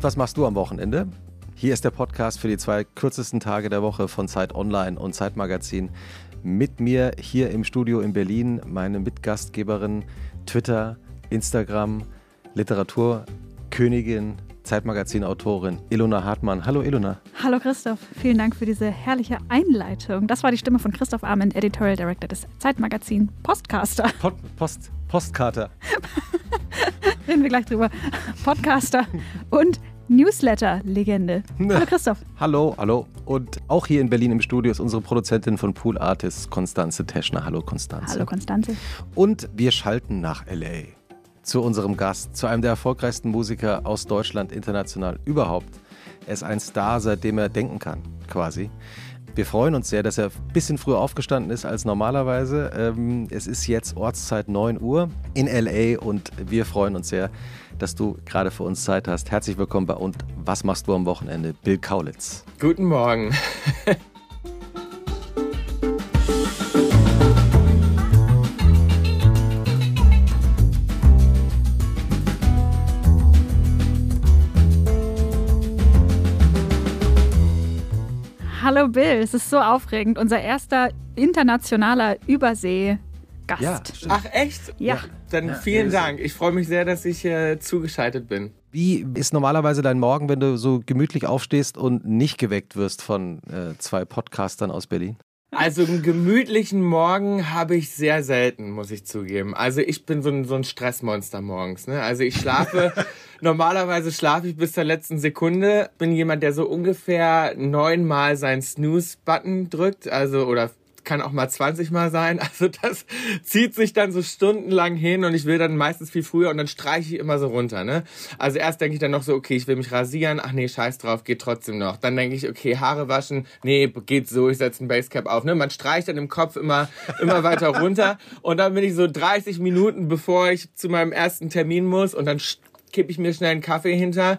Und was machst du am Wochenende? Hier ist der Podcast für die zwei kürzesten Tage der Woche von Zeit Online und Zeitmagazin. Mit mir hier im Studio in Berlin meine Mitgastgeberin, Twitter, Instagram, Literaturkönigin, Zeitmagazin-Autorin Ilona Hartmann. Hallo Ilona. Hallo Christoph, vielen Dank für diese herrliche Einleitung. Das war die Stimme von Christoph Arment, Editorial Director des Zeitmagazin Postcaster. Pod, Post, Postkater. Reden wir gleich drüber. Podcaster und Newsletter-Legende. Hallo Christoph. Hallo, hallo. Und auch hier in Berlin im Studio ist unsere Produzentin von Pool Artists, Konstanze Teschner. Hallo Konstanze. Hallo Konstanze. Und wir schalten nach LA zu unserem Gast, zu einem der erfolgreichsten Musiker aus Deutschland international überhaupt. Er ist ein Star, seitdem er denken kann, quasi. Wir freuen uns sehr, dass er ein bisschen früher aufgestanden ist als normalerweise. Ähm, es ist jetzt Ortszeit 9 Uhr in LA und wir freuen uns sehr, dass du gerade für uns Zeit hast. Herzlich willkommen bei Und was machst du am Wochenende? Bill Kaulitz. Guten Morgen. Hallo Bill, es ist so aufregend. Unser erster internationaler Übersee. Gast. Ja, Ach echt? Ja. Dann vielen Dank. Ich freue mich sehr, dass ich äh, zugeschaltet bin. Wie ist normalerweise dein Morgen, wenn du so gemütlich aufstehst und nicht geweckt wirst von äh, zwei Podcastern aus Berlin? Also einen gemütlichen Morgen habe ich sehr selten, muss ich zugeben. Also ich bin so ein, so ein Stressmonster morgens. Ne? Also ich schlafe, normalerweise schlafe ich bis zur letzten Sekunde. Bin jemand, der so ungefähr neunmal seinen Snooze-Button drückt, also oder kann auch mal 20 Mal sein. Also das zieht sich dann so stundenlang hin und ich will dann meistens viel früher und dann streiche ich immer so runter. Ne? Also erst denke ich dann noch so, okay, ich will mich rasieren. Ach nee, scheiß drauf, geht trotzdem noch. Dann denke ich, okay, Haare waschen. Nee, geht so, ich setze ein Basecap auf. Ne? Man streicht dann im Kopf immer, immer weiter runter und dann bin ich so 30 Minuten, bevor ich zu meinem ersten Termin muss und dann kippe ich mir schnell einen Kaffee hinter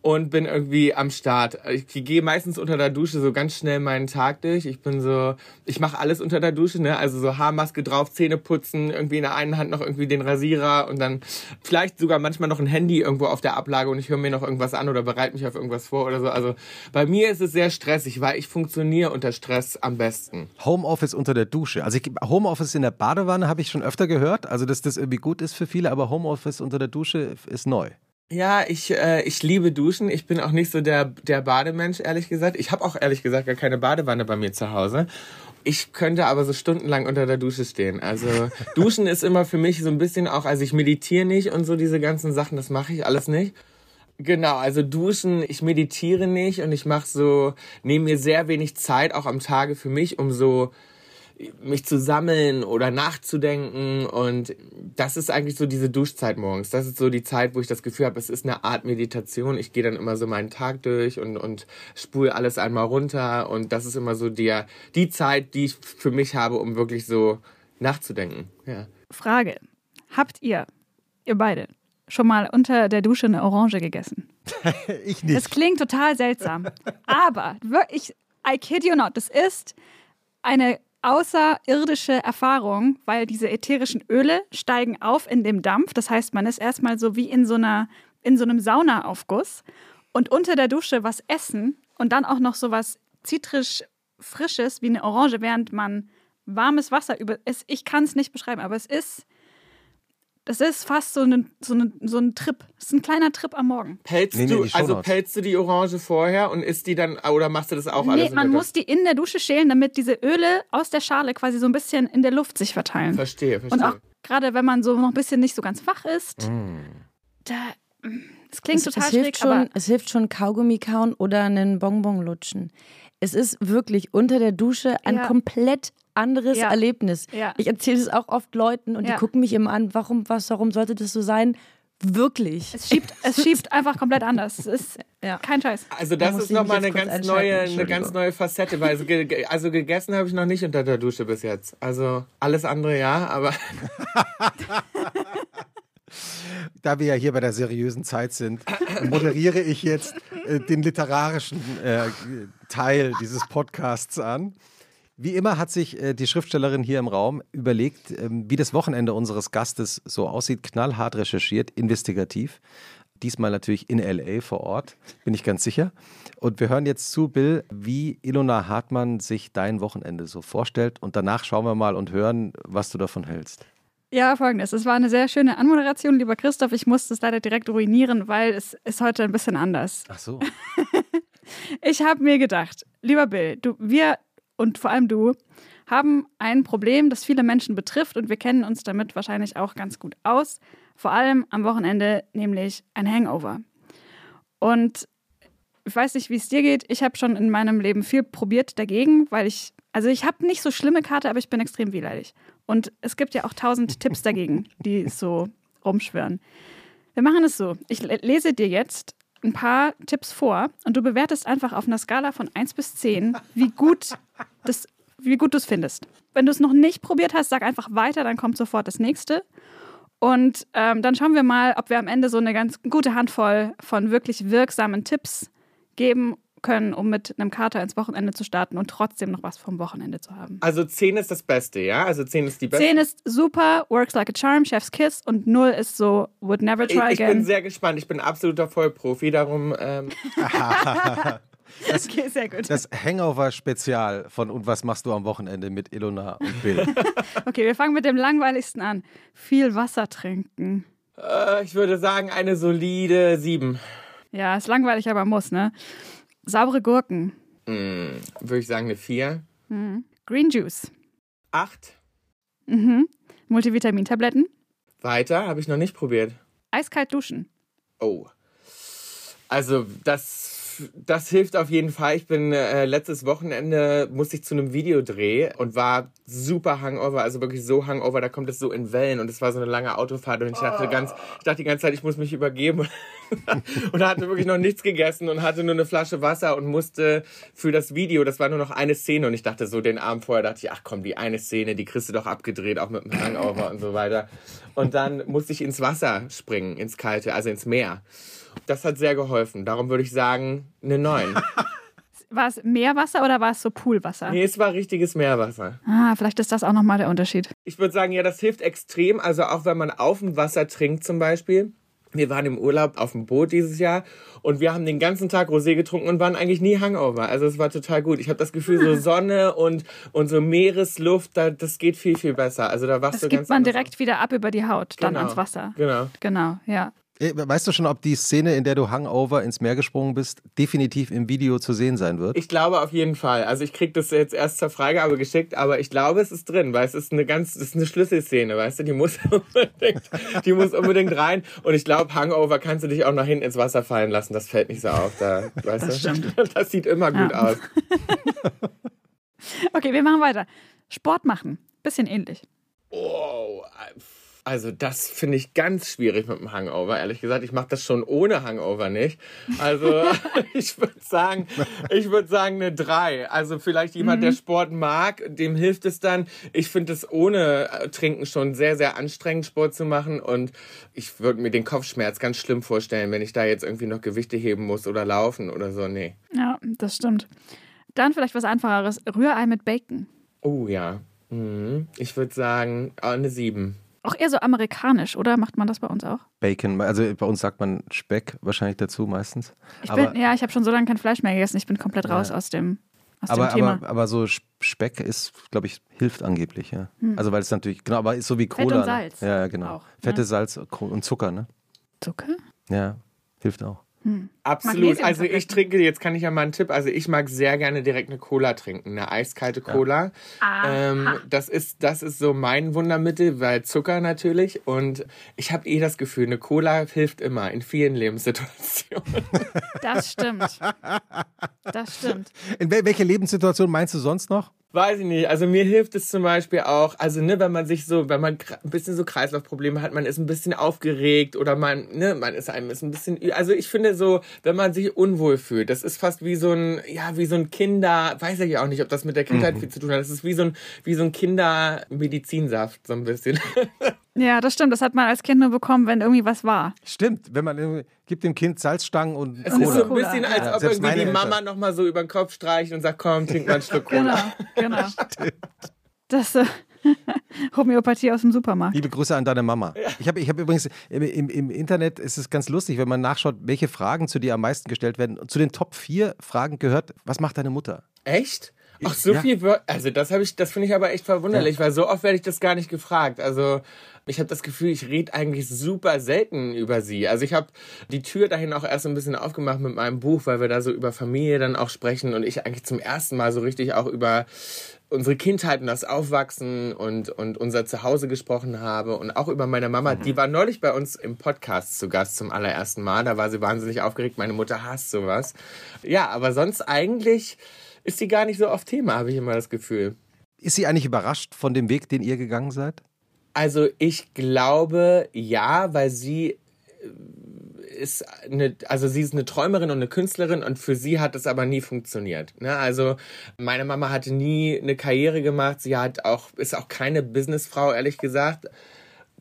und bin irgendwie am Start. Ich gehe meistens unter der Dusche so ganz schnell meinen Tag durch. Ich bin so, ich mache alles unter der Dusche, ne? Also so Haarmaske drauf, Zähne putzen, irgendwie in der einen Hand noch irgendwie den Rasierer und dann vielleicht sogar manchmal noch ein Handy irgendwo auf der Ablage und ich höre mir noch irgendwas an oder bereite mich auf irgendwas vor oder so. Also bei mir ist es sehr stressig, weil ich funktioniere unter Stress am besten. Homeoffice unter der Dusche. Also ich, Homeoffice in der Badewanne habe ich schon öfter gehört. Also dass das irgendwie gut ist für viele, aber Homeoffice unter der Dusche ist neu. Ja, ich, äh, ich liebe Duschen. Ich bin auch nicht so der, der Bademensch, ehrlich gesagt. Ich habe auch ehrlich gesagt gar keine Badewanne bei mir zu Hause. Ich könnte aber so stundenlang unter der Dusche stehen. Also Duschen ist immer für mich so ein bisschen auch, also ich meditiere nicht und so diese ganzen Sachen, das mache ich alles nicht. Genau, also duschen, ich meditiere nicht und ich mache so, nehme mir sehr wenig Zeit auch am Tage für mich, um so mich zu sammeln oder nachzudenken. Und das ist eigentlich so diese Duschzeit morgens. Das ist so die Zeit, wo ich das Gefühl habe, es ist eine Art Meditation. Ich gehe dann immer so meinen Tag durch und, und spule alles einmal runter. Und das ist immer so die, die Zeit, die ich für mich habe, um wirklich so nachzudenken. Ja. Frage. Habt ihr, ihr beide, schon mal unter der Dusche eine Orange gegessen? ich nicht. Das klingt total seltsam. Aber wirklich, I kid you not, das ist eine außerirdische Erfahrung, weil diese ätherischen Öle steigen auf in dem Dampf. Das heißt, man ist erstmal so wie in so einer in so einem Saunaaufguss und unter der Dusche was essen und dann auch noch so was zitrisch frisches wie eine Orange, während man warmes Wasser über es ich kann es nicht beschreiben, aber es ist das ist fast so, eine, so, eine, so ein Trip. Das ist ein kleiner Trip am Morgen. Pelzt Nee, nee, du, also pelzt du die Orange vorher und isst die dann, oder machst du das auch Nee, alles? man unter- muss die in der Dusche schälen, damit diese Öle aus der Schale quasi so ein bisschen in der Luft sich verteilen. Verstehe, Und verstehe. auch gerade wenn man so noch ein bisschen nicht so ganz wach ist, da das klingt es, total es schräg, hilft schon, aber es hilft schon Kaugummi kauen oder einen Bonbon lutschen. Es ist wirklich unter der Dusche ein Ja. komplett anderes Ja. Erlebnis. Ja. Ich erzähle es auch oft Leuten und Ja. die gucken mich immer an, warum, was, warum sollte das so sein? Wirklich. es schiebt, es schiebt einfach komplett anders. Es ist Ja. kein Scheiß. Also Da das muss ist nochmal eine ganz neue, eine ganz neue Facette, weil also, ge- also gegessen habe ich noch nicht unter der Dusche bis jetzt. Also alles andere ja, aber Da wir ja hier bei der seriösen Zeit sind, moderiere ich jetzt äh, den literarischen äh, Teil dieses Podcasts an. Wie immer hat sich äh, die Schriftstellerin hier im Raum überlegt, ähm, wie das Wochenende unseres Gastes so aussieht, knallhart recherchiert, investigativ. Diesmal natürlich in LA vor Ort, bin ich ganz sicher. Und wir hören jetzt zu, Bill, wie Ilona Hartmann sich dein Wochenende so vorstellt. Und danach schauen wir mal und hören, was du davon hältst. Ja, folgendes. Es war eine sehr schöne Anmoderation, lieber Christoph. Ich musste es leider direkt ruinieren, weil es ist heute ein bisschen anders. Ach so. ich habe mir gedacht, lieber Bill, du, wir und vor allem du haben ein Problem, das viele Menschen betrifft und wir kennen uns damit wahrscheinlich auch ganz gut aus. Vor allem am Wochenende, nämlich ein Hangover. Und ich weiß nicht, wie es dir geht. Ich habe schon in meinem Leben viel probiert dagegen, weil ich, also ich habe nicht so schlimme Karte, aber ich bin extrem wehleidig. Und es gibt ja auch tausend Tipps dagegen, die so rumschwören. Wir machen es so. Ich lese dir jetzt ein paar Tipps vor und du bewertest einfach auf einer Skala von 1 bis 10, wie gut das, wie gut du es findest. Wenn du es noch nicht probiert hast, sag einfach weiter, dann kommt sofort das nächste. Und ähm, dann schauen wir mal, ob wir am Ende so eine ganz gute Handvoll von wirklich wirksamen Tipps geben können, um mit einem Kater ins Wochenende zu starten und trotzdem noch was vom Wochenende zu haben. Also 10 ist das Beste, ja? Also 10 ist die beste. 10 ist super, works like a charm, Chef's Kiss und 0 ist so, would never try ich, ich again. bin sehr gespannt. Ich bin absoluter Vollprofi. Darum. Ähm, Das, okay, sehr gut. das Hangover-Spezial von Und was machst du am Wochenende mit Ilona und Bill? Okay, wir fangen mit dem langweiligsten an. Viel Wasser trinken. äh, ich würde sagen, eine solide 7. Ja, ist langweilig, aber muss, ne? Saubere Gurken. Hm, würde ich sagen, eine 4. Green Juice. 8. Mhm. Multivitamintabletten. Weiter, habe ich noch nicht probiert. Eiskalt duschen. Oh. Also, das, das hilft auf jeden Fall. Ich bin äh, letztes Wochenende musste ich zu einem Videodreh und war super hangover, also wirklich so hangover, da kommt es so in Wellen und es war so eine lange Autofahrt und ich dachte ganz, ich dachte die ganze Zeit, ich muss mich übergeben und hatte wirklich noch nichts gegessen und hatte nur eine Flasche Wasser und musste für das Video, das war nur noch eine Szene und ich dachte so den Abend vorher dachte ich, ach komm, die eine Szene, die kriegst du doch abgedreht, auch mit dem Hangover und so weiter. Und dann musste ich ins Wasser springen, ins kalte, also ins Meer. Das hat sehr geholfen. Darum würde ich sagen, eine 9. War es Meerwasser oder war es so Poolwasser? Nee, es war richtiges Meerwasser. Ah, vielleicht ist das auch nochmal der Unterschied. Ich würde sagen, ja, das hilft extrem. Also auch wenn man auf dem Wasser trinkt zum Beispiel. Wir waren im Urlaub auf dem Boot dieses Jahr und wir haben den ganzen Tag Rosé getrunken und waren eigentlich nie Hangover. Also es war total gut. Ich habe das Gefühl, so Sonne und, und so Meeresluft, da, das geht viel, viel besser. Also da warst Das du gibt ganz man direkt wieder ab über die Haut, dann Genau. ans Wasser. Genau. Genau, ja. Eh, Weißt du schon, ob die Szene, in der du Hangover ins Meer gesprungen bist, definitiv im Video zu sehen sein wird? Ich glaube auf jeden Fall. Also ich krieg das jetzt erst zur Freigabe geschickt, aber ich glaube, es ist drin, weil es ist eine ganz, es ist eine Schlüsselszene, weißt du, die muss unbedingt, die muss unbedingt rein. Und ich glaube, Hangover kannst du dich auch nach hinten ins Wasser fallen lassen. Das fällt nicht so auf, da, weißt Das du. stimmt. Das sieht immer gut Ja. aus. Okay, wir machen weiter. Sport machen. Bisschen ähnlich. Oh, also das finde ich ganz schwierig mit dem Hangover. Ehrlich gesagt, ich mache das schon ohne Hangover nicht. Also ich würde sagen, ich würde sagen eine 3. Also vielleicht jemand, der Sport mag, dem hilft es dann. Ich finde es ohne äh, Trinken schon sehr, sehr anstrengend, Sport zu machen. Und ich würde mir den Kopfschmerz ganz schlimm vorstellen, wenn ich da jetzt irgendwie noch Gewichte heben muss oder laufen oder so. Nee. Ja, das stimmt. Dann vielleicht was Einfacheres. Rührei mit Bacon. Oh ja. Mhm. Ich würde sagen, äh, eine 7. Auch eher so amerikanisch, oder? Macht man das bei uns auch? Bacon, also bei uns sagt man Speck wahrscheinlich dazu meistens. Ich aber, bin, ja, ich habe schon so lange kein Fleisch mehr gegessen. Ich bin komplett raus aus dem, aus aber, dem Thema. aber, aber so Speck ist, glaube ich, hilft angeblich, ja. Also weil es natürlich, genau, aber ist so wie Fett Cola. und Salz Ne? Ja, ja, genau. auch, Fette ne? Salz und Zucker, ne? Zucker? Ja, hilft auch. Absolut. Also ich trinke, jetzt kann ich ja mal einen Tipp, also ich mag sehr gerne direkt eine Cola trinken, eine eiskalte Cola. Ähm, das ist das ist so mein Wundermittel, weil Zucker natürlich und ich habe eh das Gefühl, eine Cola hilft immer in vielen Lebenssituationen. Das stimmt. Das stimmt. In wel welche Lebenssituation meinst du sonst noch? Weiß ich nicht. Also mir hilft es zum Beispiel auch, also ne, wenn man sich so, wenn man ein bisschen so Kreislaufprobleme hat, man ist ein bisschen aufgeregt oder man, ne, man ist einem ist ein bisschen, also ich finde so, wenn man sich unwohl fühlt, das ist fast wie so ein, ja, wie so ein Kinder, weiß ich auch nicht, ob das mit der Kindheit viel zu tun hat. Das ist wie so ein, wie so ein Kindermedizinsaft so ein bisschen. Ja, das stimmt. Das hat man als Kind nur bekommen, wenn irgendwie was war. Stimmt, wenn man gibt dem Kind Salzstangen und Es Cola. ist so ein bisschen, als Ja, ob selbst irgendwie die Mama nochmal so über den Kopf streicht und sagt, komm, trink mal Schluck Genau, Cola. genau. Das, äh, Homöopathie aus dem Supermarkt. Liebe Grüße an deine Mama. Ich habe ich hab übrigens im, im, im Internet ist es ganz lustig, wenn man nachschaut, welche Fragen zu dir am meisten gestellt werden. Zu den Top 4 Fragen gehört, was macht deine Mutter? Echt? Ach, so Ja. viel Wör Also das habe ich, das finde ich aber echt verwunderlich, weil so oft werde ich das gar nicht gefragt. Also ich habe das Gefühl, ich rede eigentlich super selten über sie. Also ich habe die Tür dahin auch erst ein bisschen aufgemacht mit meinem Buch, weil wir da so über Familie dann auch sprechen und ich eigentlich zum ersten Mal so richtig auch über unsere Kindheit und das Aufwachsen und, und unser Zuhause gesprochen habe und auch über meine Mama. Die war neulich bei uns im Podcast zu Gast zum allerersten Mal. Da war sie wahnsinnig aufgeregt. Meine Mutter hasst sowas. Ja, aber sonst eigentlich ist sie gar nicht so oft Thema, habe ich immer das Gefühl. Ist sie eigentlich überrascht von dem Weg, den ihr gegangen seid? Also ich glaube ja, weil sie äh, ist eine, also sie ist eine Träumerin und eine Künstlerin und für sie hat es aber nie funktioniert. Ne? Also meine Mama hatte nie eine Karriere gemacht, sie hat auch, ist auch keine Businessfrau, ehrlich gesagt.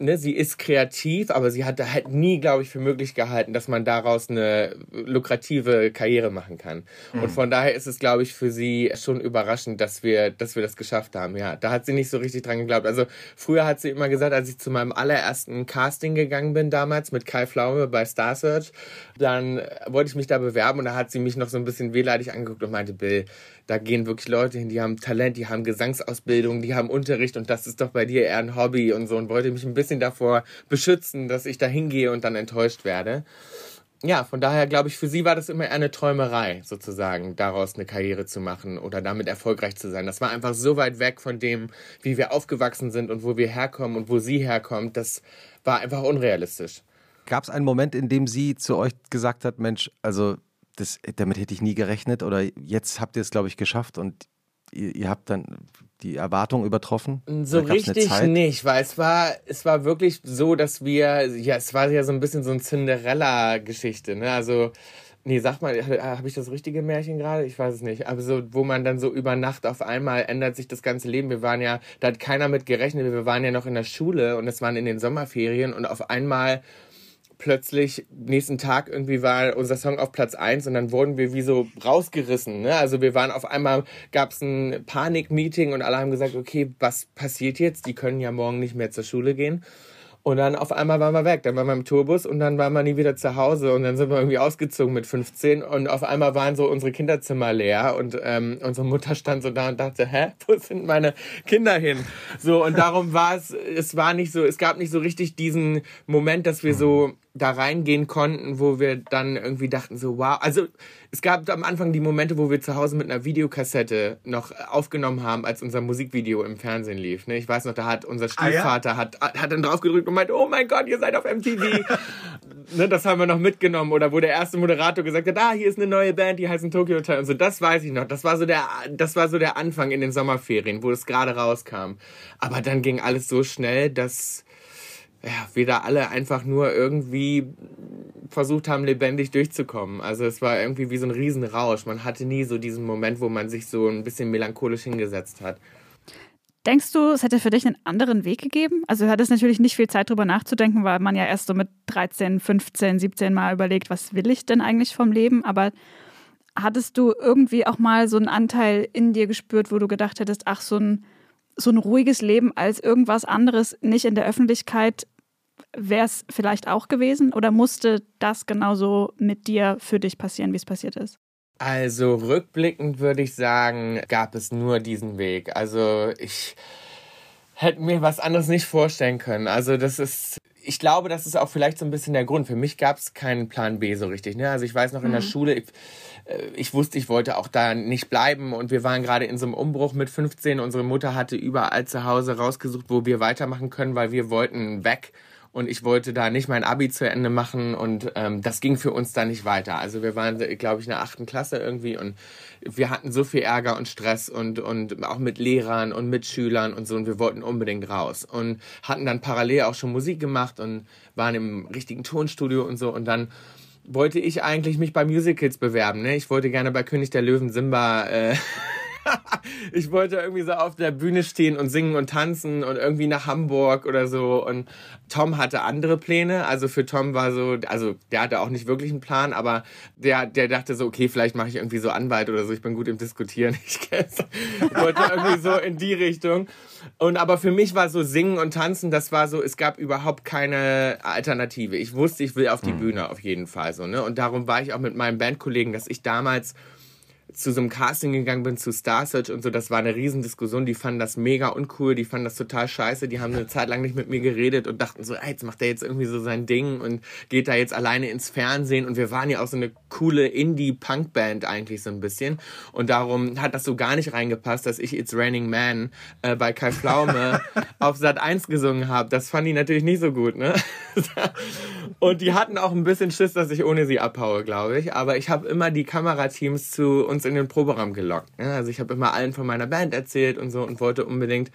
Ne, sie ist kreativ, aber sie hat da halt nie, glaube ich, für möglich gehalten, dass man daraus eine lukrative Karriere machen kann. Und von daher ist es, glaube ich, für sie schon überraschend, dass wir, dass wir das geschafft haben. Ja, da hat sie nicht so richtig dran geglaubt. Also früher hat sie immer gesagt, als ich zu meinem allerersten Casting gegangen bin damals mit Kai Pflaume bei Star Search, dann wollte ich mich da bewerben und da hat sie mich noch so ein bisschen wehleidig angeguckt und meinte, Bill, da gehen wirklich Leute hin, die haben Talent, die haben Gesangsausbildung, die haben Unterricht und das ist doch bei dir eher ein Hobby und so und wollte mich ein bisschen davor beschützen, dass ich da hingehe und dann enttäuscht werde. Ja, von daher glaube ich, für sie war das immer eher eine Träumerei, sozusagen, daraus eine Karriere zu machen oder damit erfolgreich zu sein. Das war einfach so weit weg von dem, wie wir aufgewachsen sind und wo wir herkommen und wo sie herkommt. Das war einfach unrealistisch. Gab es einen Moment, in dem sie zu euch gesagt hat, Mensch, also das, damit hätte ich nie gerechnet oder jetzt habt ihr es, glaube ich, geschafft und ihr, ihr habt dann die Erwartung übertroffen? So eine richtig nicht, weil es war, es war wirklich so, dass wir, ja, es war ja so ein bisschen so ein Cinderella-Geschichte, ne? Also, nee, sag mal, habe ich das richtige Märchen gerade? Ich weiß es nicht. Aber so, wo man dann so über Nacht auf einmal ändert sich das ganze Leben. Wir waren ja, da hat keiner mit gerechnet, wir waren ja noch in der Schule und es waren in den Sommerferien und auf einmal plötzlich nächsten Tag irgendwie war unser Song auf Platz eins und dann wurden wir wie so rausgerissen. Ne? Also wir waren auf einmal, gab es ein Panik-Meeting und alle haben gesagt, okay, was passiert jetzt? Die können ja morgen nicht mehr zur Schule gehen. Und dann auf einmal waren wir weg. Dann waren wir im Tourbus und dann waren wir nie wieder zu Hause. Und dann sind wir irgendwie ausgezogen mit 15. Und auf einmal waren so unsere Kinderzimmer leer. Und ähm, unsere Mutter stand so da und dachte, hä, wo sind meine Kinder hin? So, und darum war es, es war nicht so, es gab nicht so richtig diesen Moment, dass wir so da reingehen konnten, wo wir dann irgendwie dachten so, wow. Also es gab am Anfang die Momente, wo wir zu Hause mit einer Videokassette noch aufgenommen haben, als unser Musikvideo im Fernsehen lief. Ne? Ich weiß noch, da hat unser Stiefvater hat, hat dann drauf gedrückt und meinte, oh mein Gott, ihr seid auf MTV. ne, das haben wir noch mitgenommen. Oder wo der erste Moderator gesagt hat, ah, hier ist eine neue Band, die heißen Tokyo Hotel und so. Das weiß ich noch. Das war so der, das war so der Anfang in den Sommerferien, wo es gerade rauskam. Aber dann ging alles so schnell, dass ja, wir da alle einfach nur irgendwie versucht haben, lebendig durchzukommen. Also es war irgendwie wie so ein Riesenrausch. Man hatte nie so diesen Moment, wo man sich so ein bisschen melancholisch hingesetzt hat. Denkst du, es hätte für dich einen anderen Weg gegeben? Also du hattest natürlich nicht viel Zeit drüber nachzudenken, weil man ja erst so mit 13, 15, 17 Mal überlegt, was will ich denn eigentlich vom Leben? Aber hattest du irgendwie auch mal so einen Anteil in dir gespürt, wo du gedacht hättest, ach, so ein, so ein ruhiges Leben als irgendwas anderes, nicht in der Öffentlichkeit, wäre es vielleicht auch gewesen? Oder musste das genauso mit dir für dich passieren, wie es passiert ist? Also rückblickend würde ich sagen, gab es nur diesen Weg. Also ich hätte mir was anderes nicht vorstellen können. Also das ist, ich glaube, das ist auch vielleicht so ein bisschen der Grund. Für mich gab es keinen Plan B so richtig. Ne? Also ich weiß noch in der Schule, ich, äh, ich wusste, ich wollte auch da nicht bleiben und wir waren gerade in so einem Umbruch mit 15. Unsere Mutter hatte überall zu Hause rausgesucht, wo wir weitermachen können, weil wir wollten weg und ich wollte da nicht mein Abi zu Ende machen und ähm, das ging für uns da nicht weiter. Also wir waren, glaube ich, in der achten Klasse irgendwie und wir hatten so viel Ärger und Stress und, und auch mit Lehrern und Mitschülern und so und wir wollten unbedingt raus und hatten dann parallel auch schon Musik gemacht und waren im richtigen Tonstudio und so und dann wollte ich eigentlich mich bei Musicals bewerben. Ne? Ich wollte gerne bei König der Löwen Simba äh, ich wollte irgendwie so auf der Bühne stehen und singen und tanzen und irgendwie nach Hamburg oder so. Und Tom hatte andere Pläne. Also für Tom war so, also der hatte auch nicht wirklich einen Plan, aber der, der dachte so, okay, vielleicht mache ich irgendwie so Anwalt oder so. Ich bin gut im Diskutieren. Ich wollte irgendwie so in die Richtung. Und aber für mich war so Singen und Tanzen, das war so, es gab überhaupt keine Alternative. Ich wusste, ich will auf die mhm. Bühne auf jeden Fall so, ne? Und darum war ich auch mit meinen Bandkollegen, dass ich damals zu so einem Casting gegangen bin, zu Star Search und so, das war eine Riesendiskussion. Die fanden das mega uncool, die fanden das total scheiße. Die haben eine Zeit lang nicht mit mir geredet und dachten so, ey, jetzt macht er jetzt irgendwie so sein Ding und geht da jetzt alleine ins Fernsehen. Und wir waren ja auch so eine coole Indie-Punk-Band eigentlich so ein bisschen. Und darum hat das so gar nicht reingepasst, dass ich It's Raining Man äh, bei Kai Pflaume auf Sat 1 gesungen habe. Das fand die natürlich nicht so gut, ne? und die hatten auch ein bisschen Schiss, dass ich ohne sie abhaue, glaube ich. Aber ich habe immer die Kamerateams zu uns in den Proberaum gelockt. Ne? Also ich habe immer allen von meiner Band erzählt und so und wollte unbedingt,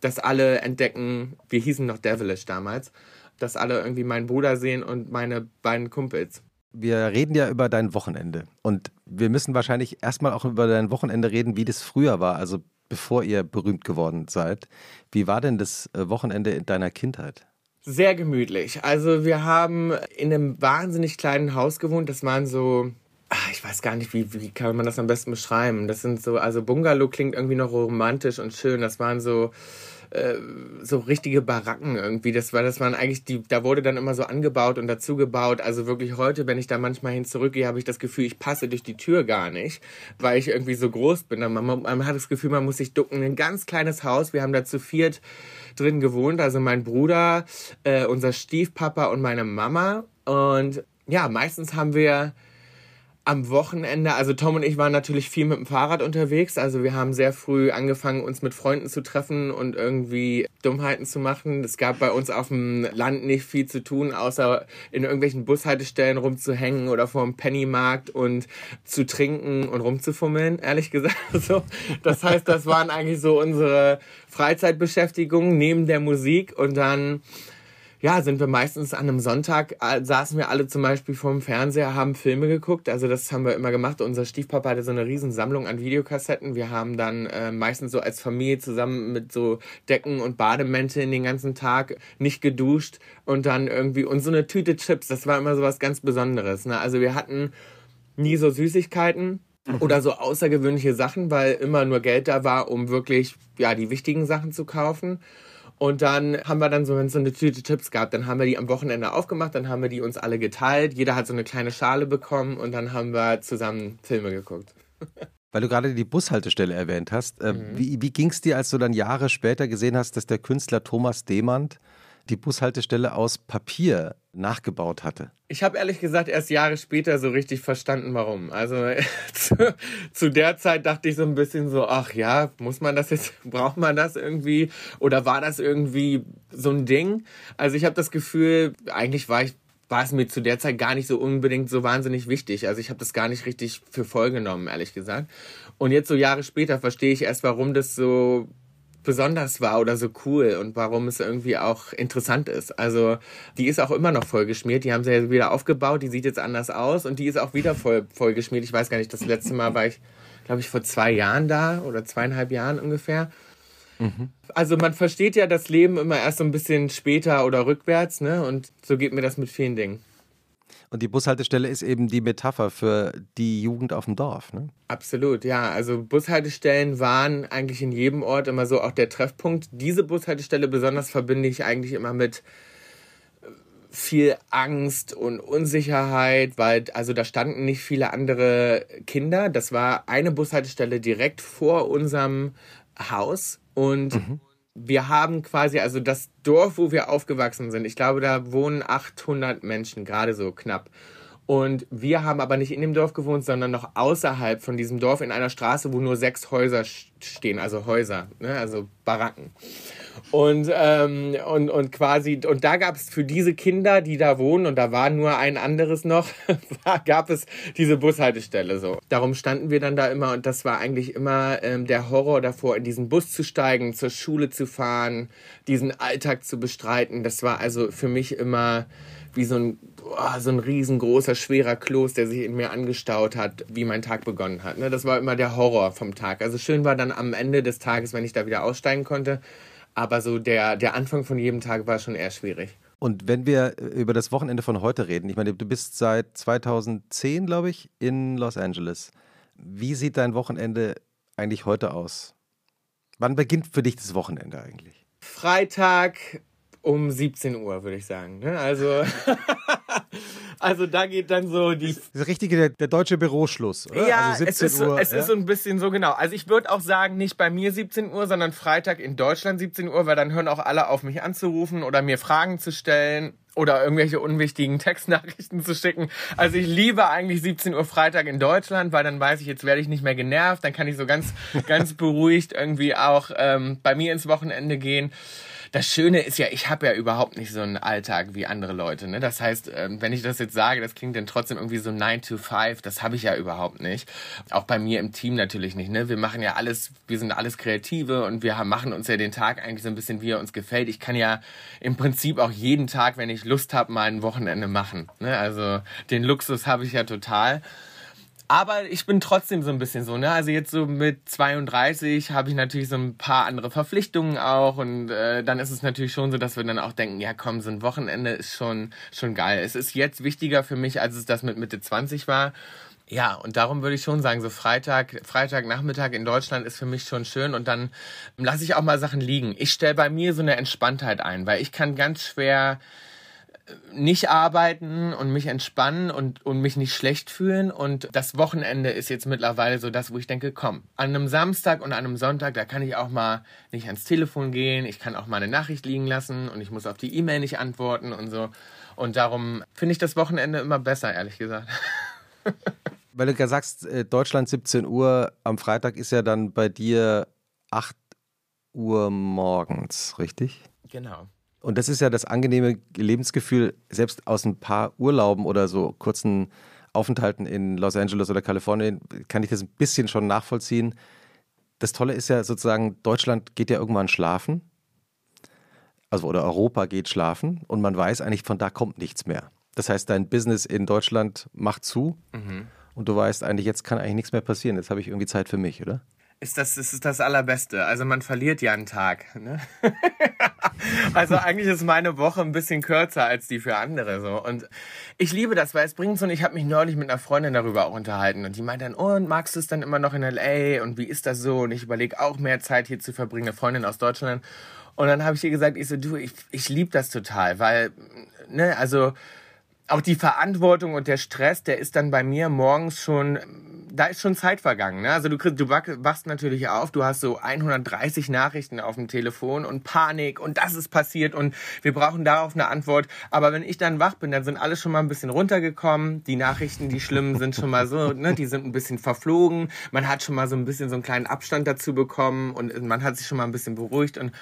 dass alle entdecken, wir hießen noch Devilish damals, dass alle irgendwie meinen Bruder sehen und meine beiden Kumpels. Wir reden ja über dein Wochenende und wir müssen wahrscheinlich erstmal auch über dein Wochenende reden, wie das früher war, also bevor ihr berühmt geworden seid. Wie war denn das äh, Wochenende in deiner Kindheit? Sehr gemütlich. Also wir haben in einem wahnsinnig kleinen Haus gewohnt. Das waren so Ach, ich weiß gar nicht, wie, wie kann man das am besten beschreiben. Das sind so, also Bungalow klingt irgendwie noch romantisch und schön. Das waren so, äh, so richtige Baracken irgendwie. Das war, das waren eigentlich die, da wurde dann immer so angebaut und dazu gebaut. Also wirklich heute, wenn ich da manchmal hin zurückgehe, habe ich das Gefühl, ich passe durch die Tür gar nicht, weil ich irgendwie so groß bin. Man, man hat das Gefühl, man muss sich ducken. Ein ganz kleines Haus. Wir haben da zu viert drin gewohnt. Also mein Bruder, äh, unser Stiefpapa und meine Mama. Und ja, meistens haben wir am Wochenende, also Tom und ich waren natürlich viel mit dem Fahrrad unterwegs. Also wir haben sehr früh angefangen, uns mit Freunden zu treffen und irgendwie Dummheiten zu machen. Es gab bei uns auf dem Land nicht viel zu tun, außer in irgendwelchen Bushaltestellen rumzuhängen oder vor dem Pennymarkt und zu trinken und rumzufummeln, ehrlich gesagt. So, das heißt, das waren eigentlich so unsere Freizeitbeschäftigungen neben der Musik und dann ja, sind wir meistens an einem Sonntag, äh, saßen wir alle zum Beispiel vorm Fernseher, haben Filme geguckt. Also das haben wir immer gemacht. Unser Stiefpapa hatte so eine riesen Sammlung an Videokassetten. Wir haben dann äh, meistens so als Familie zusammen mit so Decken und Bademänteln den ganzen Tag nicht geduscht und dann irgendwie und so eine Tüte Chips. Das war immer so was ganz Besonderes. Ne? Also wir hatten nie so Süßigkeiten mhm. oder so außergewöhnliche Sachen, weil immer nur Geld da war, um wirklich ja die wichtigen Sachen zu kaufen. Und dann haben wir dann so, wenn es so eine Tüte Chips gab, dann haben wir die am Wochenende aufgemacht, dann haben wir die uns alle geteilt. Jeder hat so eine kleine Schale bekommen und dann haben wir zusammen Filme geguckt. Weil du gerade die Bushaltestelle erwähnt hast, äh, mhm. wie, wie ging es dir, als du dann Jahre später gesehen hast, dass der Künstler Thomas Demand die Bushaltestelle aus Papier nachgebaut hatte. Ich habe ehrlich gesagt erst Jahre später so richtig verstanden, warum. Also zu, zu, der Zeit dachte ich so ein bisschen so, ach ja, muss man das jetzt, braucht man das irgendwie? Oder war das irgendwie so ein Ding? Also ich habe das Gefühl, eigentlich war ich war es mir zu der Zeit gar nicht so unbedingt so wahnsinnig wichtig. Also ich habe das gar nicht richtig für voll genommen, ehrlich gesagt. Und jetzt so Jahre später verstehe ich erst, warum das so besonders war oder so cool und warum es irgendwie auch interessant ist. Also die ist auch immer noch vollgeschmiert. Die haben sie ja wieder aufgebaut. Die sieht jetzt anders aus und die ist auch wieder voll, vollgeschmiert. Ich weiß gar nicht, das letzte Mal war ich, glaube ich, vor zwei Jahren da oder zweieinhalb Jahren ungefähr. Mhm. Also man versteht ja das Leben immer erst so ein bisschen später oder rückwärts, ne? Und so geht mir das mit vielen Dingen. Und die Bushaltestelle ist eben die Metapher für die Jugend auf dem Dorf. Ne? Absolut, ja. Also Bushaltestellen waren eigentlich in jedem Ort immer so auch der Treffpunkt. Diese Bushaltestelle besonders verbinde ich eigentlich immer mit äh, viel Angst und Unsicherheit, weil also da standen nicht viele andere Kinder. Das war eine Bushaltestelle direkt vor unserem Haus und mhm wir haben quasi, also das Dorf, wo wir aufgewachsen sind, ich glaube, da wohnen 800 Menschen, gerade so knapp. Und wir haben aber nicht in dem Dorf gewohnt, sondern noch außerhalb von diesem Dorf in einer Straße, wo nur sechs Häuser stehen, also Häuser, ne, also Baracken. Und, ähm, und, und quasi, und da gab es für diese Kinder, die da wohnen, und da war nur ein anderes noch, gab es diese Bushaltestelle so. Darum standen wir dann da immer und das war eigentlich immer ähm, der Horror davor, in diesen Bus zu steigen, zur Schule zu fahren, diesen Alltag zu bestreiten. Das war also für mich immer wie so ein oh, so ein riesengroßer, schwerer Kloß, der sich in mir angestaut hat, wie mein Tag begonnen hat. Ne? Das war immer der Horror vom Tag. Also schön war dann am Ende des Tages, wenn ich da wieder aussteigen konnte. Aber so der, der Anfang von jedem Tag war schon eher schwierig. Und wenn wir über das Wochenende von heute reden, ich meine, du bist seit 2010, glaube ich, in Los Angeles. Wie sieht dein Wochenende eigentlich heute aus? Wann beginnt für dich das Wochenende eigentlich? Freitag um 17 Uhr, würde ich sagen. Ne? Also, also da geht dann so die. Das ist richtig der, der deutsche Büroschluss, oder? Ja, also es, ist, Uhr, es ja? ist so ein bisschen so genau. Also ich würde auch sagen, nicht bei mir 17 Uhr, sondern Freitag in Deutschland 17 Uhr, weil dann hören auch alle auf, mich anzurufen oder mir Fragen zu stellen oder irgendwelche unwichtigen Textnachrichten zu schicken. Also ich liebe eigentlich 17 Uhr Freitag in Deutschland, weil dann weiß ich, jetzt werde ich nicht mehr genervt, dann kann ich so ganz, ganz beruhigt irgendwie auch ähm, bei mir ins Wochenende gehen das Schöne ist ja, ich habe ja überhaupt nicht so einen Alltag wie andere Leute. Ne? Das heißt, ähm, wenn ich das jetzt sage, das klingt dann trotzdem irgendwie so 9 to 5, das habe ich ja überhaupt nicht. Auch bei mir im Team natürlich nicht. Ne? Wir machen ja alles, wir sind alles Kreative und wir machen uns ja den Tag eigentlich so ein bisschen, wie er uns gefällt. Ich kann ja im Prinzip auch jeden Tag, wenn ich Lust habe, mal ein Wochenende machen. Ne? Also den Luxus habe ich ja total. Aber ich bin trotzdem so ein bisschen so, ne? Also jetzt so mit 32 habe ich natürlich so ein paar andere Verpflichtungen auch und äh, dann ist es natürlich schon so, dass wir dann auch denken, ja komm, so ein Wochenende ist schon schon geil. Es ist jetzt wichtiger für mich, als es das mit Mitte 20 war. Ja, und darum würde ich schon sagen, so Freitag, Freitagnachmittag in Deutschland ist für mich schon schön und dann lasse ich auch mal Sachen liegen. Ich stelle bei mir so eine Entspanntheit ein, weil ich kann ganz schwer nicht arbeiten und mich entspannen und, und mich nicht schlecht fühlen. Und das Wochenende ist jetzt mittlerweile so das, wo ich denke, komm, an einem Samstag und an einem Sonntag, da kann ich auch mal nicht ans Telefon gehen, ich kann auch mal eine Nachricht liegen lassen und ich muss auf die E-Mail nicht antworten und so. Und darum finde ich das Wochenende immer besser, ehrlich gesagt. Weil du ja sagst, äh, Deutschland 17 Uhr, am Freitag ist ja dann bei dir 8 Uhr morgens, richtig? Genau. Und das ist ja das angenehme Lebensgefühl, selbst aus ein paar Urlauben oder so kurzen Aufenthalten in Los Angeles oder Kalifornien, kann ich das ein bisschen schon nachvollziehen. Das Tolle ist ja sozusagen, Deutschland geht ja irgendwann schlafen. Also, oder Europa geht schlafen und man weiß eigentlich, von da kommt nichts mehr. Das heißt, dein Business in Deutschland macht zu mhm. und du weißt eigentlich, jetzt kann eigentlich nichts mehr passieren. Jetzt habe ich irgendwie Zeit für mich, oder? ist das, ist das Allerbeste. Also man verliert ja einen Tag. Ne? also eigentlich ist meine Woche ein bisschen kürzer als die für andere. so Und ich liebe das, weil es bringt so, und ich habe mich neulich mit einer Freundin darüber auch unterhalten und die meint dann, oh, und magst du es dann immer noch in L.A. und wie ist das so? Und ich überlege auch mehr Zeit hier zu verbringen, eine Freundin aus Deutschland. Und dann habe ich ihr gesagt, ich so, du, ich, ich liebe das total, weil, ne, also auch die Verantwortung und der Stress, der ist dann bei mir morgens schon da ist schon Zeit vergangen. Ne? Also du, kriegst, du wachst natürlich auf, du hast so 130 Nachrichten auf dem Telefon und Panik und das ist passiert und wir brauchen darauf eine Antwort. Aber wenn ich dann wach bin, dann sind alle schon mal ein bisschen runtergekommen. Die Nachrichten, die schlimmen, sind schon mal so, ne, die sind ein bisschen verflogen. Man hat schon mal so ein bisschen so einen kleinen Abstand dazu bekommen und man hat sich schon mal ein bisschen beruhigt und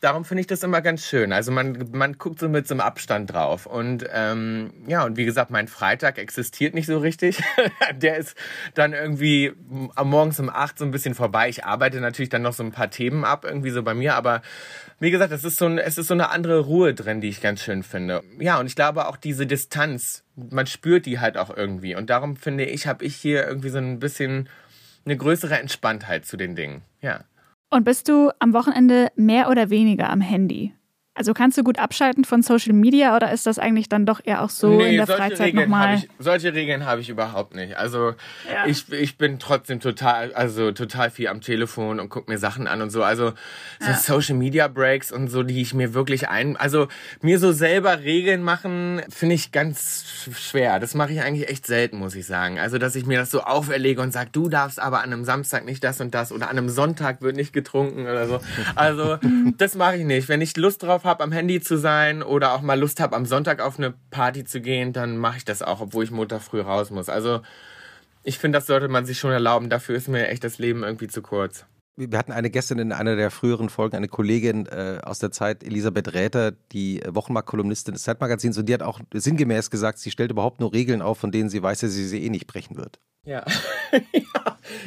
darum finde ich das immer ganz schön. Also man, man guckt so mit so einem Abstand drauf. Und ähm, ja, und wie gesagt, mein Freitag existiert nicht so richtig. Der ist dann irgendwie am morgens um acht so ein bisschen vorbei. Ich arbeite natürlich dann noch so ein paar Themen ab, irgendwie so bei mir, aber wie gesagt, es ist so, ein, es ist so eine andere Ruhe drin, die ich ganz schön finde. Ja, und ich glaube auch diese Distanz, man spürt die halt auch irgendwie. Und darum finde ich, habe ich hier irgendwie so ein bisschen eine größere Entspanntheit zu den Dingen. Ja. Und bist du am Wochenende mehr oder weniger am Handy? Also kannst du gut abschalten von Social Media oder ist das eigentlich dann doch eher auch so nee, in der Freizeit nochmal? solche Regeln habe ich überhaupt nicht. Also ja. ich, ich bin trotzdem total, also total viel am Telefon und gucke mir Sachen an und so. Also so ja. Social Media Breaks und so, die ich mir wirklich ein, also mir so selber Regeln machen, finde ich ganz schwer. Das mache ich eigentlich echt selten, muss ich sagen. Also dass ich mir das so auferlege und sage, du darfst aber an einem Samstag nicht das und das oder an einem Sonntag wird nicht getrunken oder so. Also das mache ich nicht. Wenn ich Lust drauf habe, am Handy zu sein oder auch mal Lust habe, am Sonntag auf eine Party zu gehen, dann mache ich das auch, obwohl ich Montag früh raus muss. Also ich finde, das sollte man sich schon erlauben. Dafür ist mir echt das Leben irgendwie zu kurz. Wir hatten eine gestern in einer der früheren Folgen, eine Kollegin äh, aus der Zeit, Elisabeth Räther, die Wochenmarkt-Kolumnistin des Zeitmagazins, und die hat auch sinngemäß gesagt, sie stellt überhaupt nur Regeln auf, von denen sie weiß, dass sie sie eh nicht brechen wird. Ja.